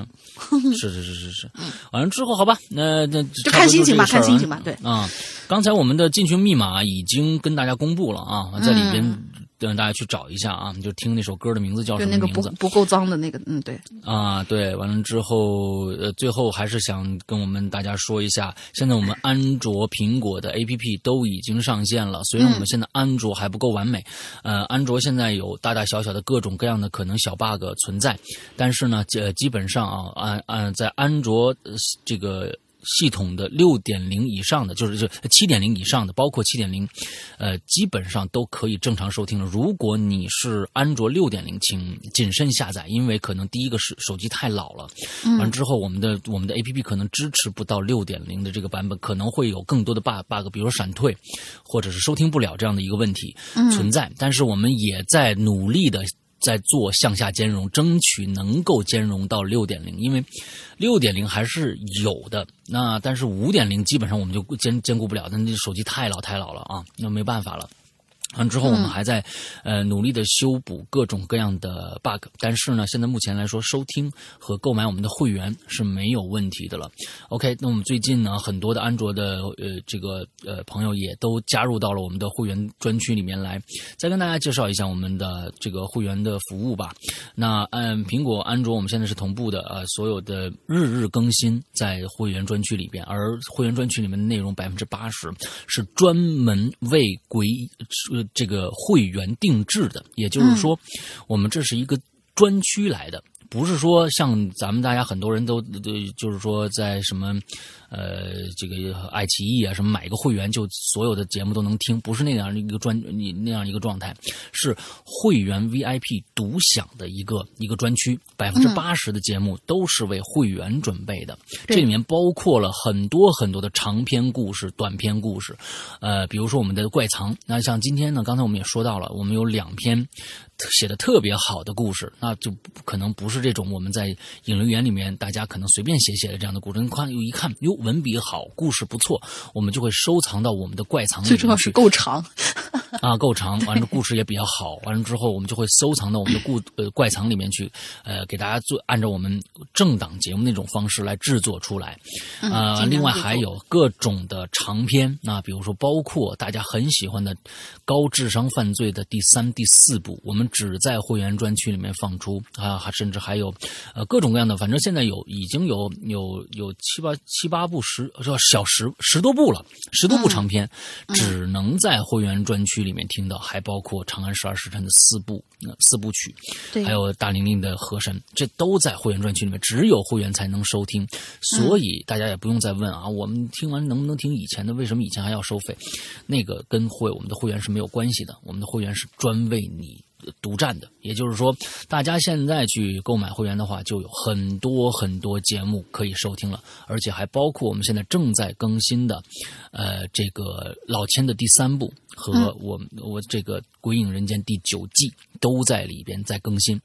帽衫。是是是是是，完了之后好吧，那那就看心情吧看心情吧对啊，刚才我们的进群密码已经跟大家公布了啊，在里边让大家去找一下啊，就听那首歌的名字叫就那个不什么名字？不够脏的那个，嗯，对，啊，对，完了之后，呃，最后还是想跟我们大家说一下，现在我们安卓、苹果的 APP 都已经上线了。虽然我们现在安卓还不够完美，呃，安卓现在有大大小小的各种各样的可能小 bug 存在，但是呢，呃，基本上啊，按按在安卓呃这个。系统的六点零以上的，就是就七点零以上的，包括七点零，呃，基本上都可以正常收听了。如果你是安卓六点零，请谨慎下载，因为可能第一个是手机太老了，完了之后我们的我们的 A P P 可能支持不到六点零的这个版本，可能会有更多的 bug bug，比如闪退，或者是收听不了这样的一个问题存在。但是我们也在努力的。在做向下兼容，争取能够兼容到六点零，因为六点零还是有的。那但是五点零基本上我们就兼兼顾不了，那你手机太老太老了啊，那没办法了。完之后，我们还在、呃努力的修补各种各样的 bug，但是呢，现在目前来说，收听和购买我们的会员是没有问题的了。OK，那我们最近呢，很多的安卓的呃这个呃朋友也都加入到了我们的会员专区里面来。再跟大家介绍一下我们的这个会员的服务吧。那按苹果、安卓，我们现在是同步的，呃，所有的日日更新在会员专区里边，而会员专区里面的内容百分之八十是专门为鬼呃这个会员定制的，也就是说，我们这是一个专区来的。不是说像咱们大家很多人都都就是说在什么，呃，这个爱奇艺啊什么买个会员就所有的节目都能听，不是那样一个专你那样一个状态，是会员 VIP 独享的一个一个专区，百分之八十的节目都是为会员准备的，这里面包括了很多很多的长篇故事、短篇故事，呃，比如说我们的怪藏，那像今天呢，刚才我们也说到了，我们有两篇写的特别好的故事，那就可能不是这种我们在影留言里面大家可能随便写写的这样的故事。你看，一看，哟，文笔好，故事不错，我们就会收藏到我们的怪藏里面最重要是够长，啊，够长，完了故事也比较好，完了之后我们就会收藏到我们的故呃怪藏里面去，呃，给大家做按照我们正档节目那种方式来制作出来，啊、另外还有各种的长篇，那比如说包括大家很喜欢的高智商犯罪的第三、第四部，我们只在会员专区里面放出啊，还甚至还有呃各种各样的，反正现在有已经有有有七八七八部十这小十十多部了，十多部长篇，只能在会员专区里面听到，还包括《长安十二时辰》的四部呃四部曲，还有大玲玲的河神，这都在会员专区里面，只有会员才能收听，所以大家也不用再问啊，我们听完能不能听以前的？为什么以前还要收费？那个跟会我们的会员是没有关系的，我们的会员是专为你。独占的，也就是说，大家现在去购买会员的话，就有很多很多节目可以收听了，而且还包括我们现在正在更新的，呃，这个老千的第三部和我、我这个《鬼影人间》第九季都在里边在更新，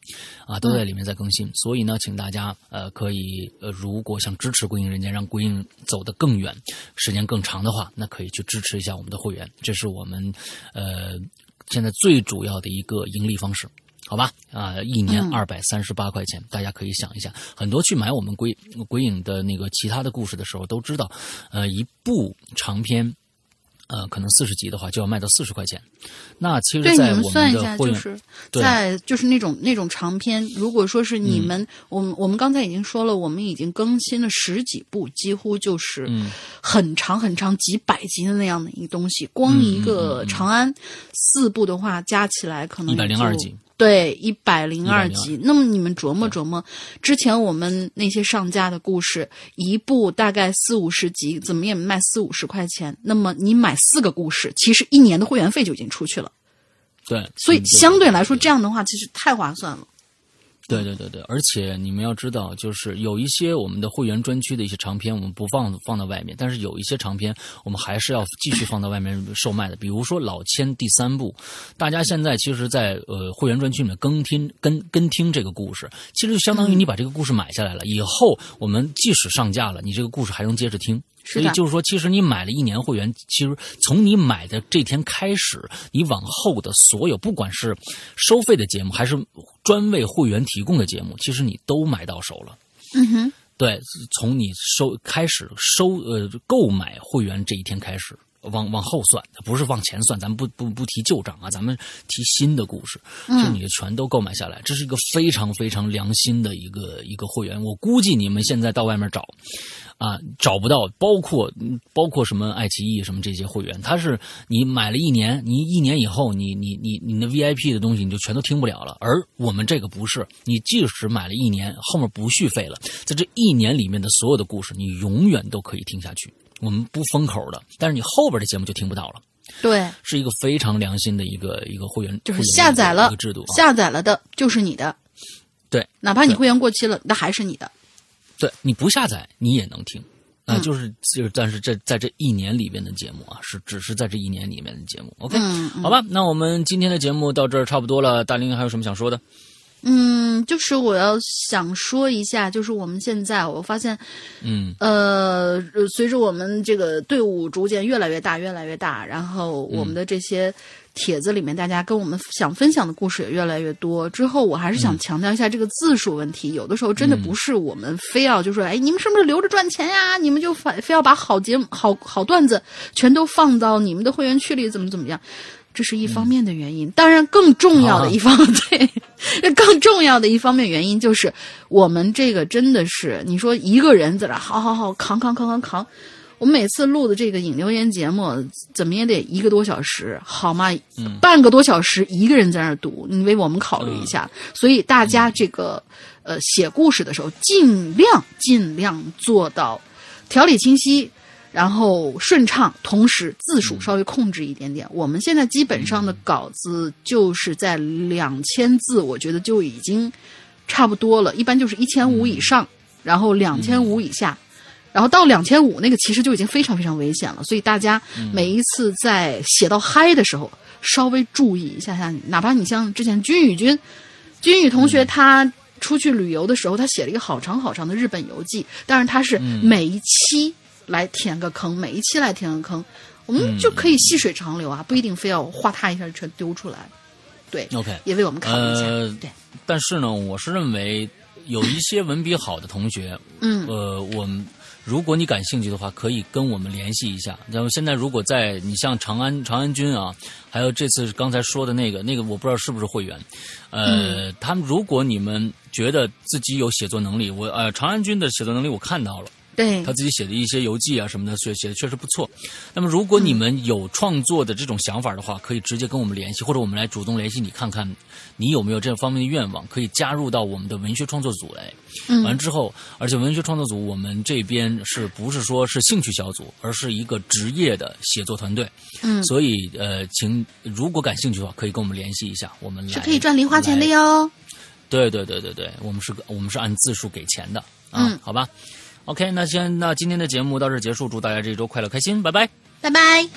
啊，都在里面在更新。所以呢，请大家呃可以呃，如果想支持《鬼影人间》，让《鬼影》走得更远，时间更长的话，那可以去支持一下我们的会员，这是我们呃。现在最主要的一个盈利方式，好吧？啊、一年二百三十八块钱，大家可以想一下。很多去买我们鬼鬼影的那个其他的故事的时候，都知道，呃，一部长篇。呃，可能四十集的话就要卖到四十块钱，那其实，在我们算一下，就是在就是那种那种长篇，如果说是你嗯。们，我们我们刚才已经说了，我们已经更新了十几部，几乎就是嗯。很长很长几百集的那样的一个东西。光一个嗯。长安四部的话，加起来可能也102就集。对，一百零二102集。那么你们琢磨琢磨，之前我们那些上架的故事，一部大概四五十集，怎么也卖四五十块钱。那么你买四个故事，其实一年的会员费就已经出去了。对，所以嗯相对来说，这样的话其实太划算了。对对对对，而且你们要知道，就是有一些我们的会员专区的一些长篇，我们不放放到外面，但是有一些长篇，我们还是要继续放到外面售卖的。比如说《老千》第三部，大家现在其实在，呃会员专区里面更听跟跟听这个故事，其实就相当于你把这个故事买下来了，以后我们即使上架了，你这个故事还能接着听。所以就是说，其实你买了一年会员，其实从你买的这天开始，你往后的所有，不管是收费的节目还是专为会员提供的节目，其实你都买到手了。嗯哼，对，从你收开始收呃购买会员这一天开始，往往后算，不是往前算，咱们不不不提旧账啊，咱们提新的故事，就你全都购买下来，这是一个非常非常良心的一个一个会员。我估计你们现在到外面找。啊，找不到，包括嗯包括什么爱奇艺什么这些会员，它是你买了一年，你一年以后，你你你你的 VIP 的东西你就全都听不了了。而我们这个不是，你即使买了一年，后面不续费了，在这一年里面的所有的故事，你永远都可以听下去。我们不封口的，但是你后边的节目就听不到了，对，是一个非常良心的一个一个会员，就是下载了制度啊。下载了的就是你的，对，哪怕你会员过期了，那还是你的。对你不下载你也能听，啊、嗯就是就是，但是这在这一年里边的节目啊，是只是在这一年里面的节目。OK，、好吧，那我们今天的节目到这儿差不多了。大林还有什么想说的？嗯，就是我要想说一下，就是我们现在我发现，嗯呃，随着我们这个队伍逐渐越来越大，越来越大，然后我们的这些帖子里面，大家跟我们想分享的故事也越来越多。之后，我还是想强调一下这个字数问题，有的时候真的不是我们非要就说，哎，你们是不是留着赚钱呀？你们就非非要把好节目、好好段子全都放到你们的会员区里，怎么怎么样？这是一方面的原因，当然更重要的一方、对，更重要的一方面原因就是我们这个真的是，你说一个人在那好好好扛扛扛扛扛，我们每次录的这个引流言节目，怎么也得一个多小时，好吗？半个多小时一个人在那儿读，你为我们考虑一下。所以大家这个呃写故事的时候，尽量尽量做到条理清晰。然后顺畅，同时字数稍微控制一点点。我们现在基本上的稿子就是在两千字，我觉得就已经差不多了。一般就是一千五以上，然后两千五以下，然后到两千五那个其实就已经非常非常危险了。所以大家每一次在写到嗨的时候，稍微注意一下下，哪怕你像之前君宇君，君宇同学他。出去旅游的时候，他写了一个好长好长的日本游记，但是他是每一期来填个坑，每一期来填个坑，我们就可以细水长流啊，不一定非要哗嗒一下全丢出来。对，OK，也为我们考虑一下。呃对，但是呢，我是认为有一些文笔好的同学，嗯呃，我们如果你感兴趣的话，可以跟我们联系一下。然后现在如果在你像长安长安君啊，还有这次刚才说的那个那个，我不知道是不是会员，呃，他们如果你们觉得自己有写作能力，我呃长安君的写作能力我看到了。对他自己写的一些游记啊什么的，写写的确实不错。那么，如果你们有创作的这种想法的话，可以直接跟我们联系，或者我们来主动联系你，看看你有没有这方面的愿望，可以加入到我们的文学创作组来。嗯完之后，而且文学创作组我们这边是不是说是兴趣小组，而是一个职业的写作团队。嗯所以呃，请如果感兴趣的话，可以跟我们联系一下，我们来是可以赚零花钱的哟。对对对对对，我们是我们是按字数给钱的啊，嗯好吧。ok 那先那今天的节目到这结束祝大家这一周快乐开心拜拜。拜拜。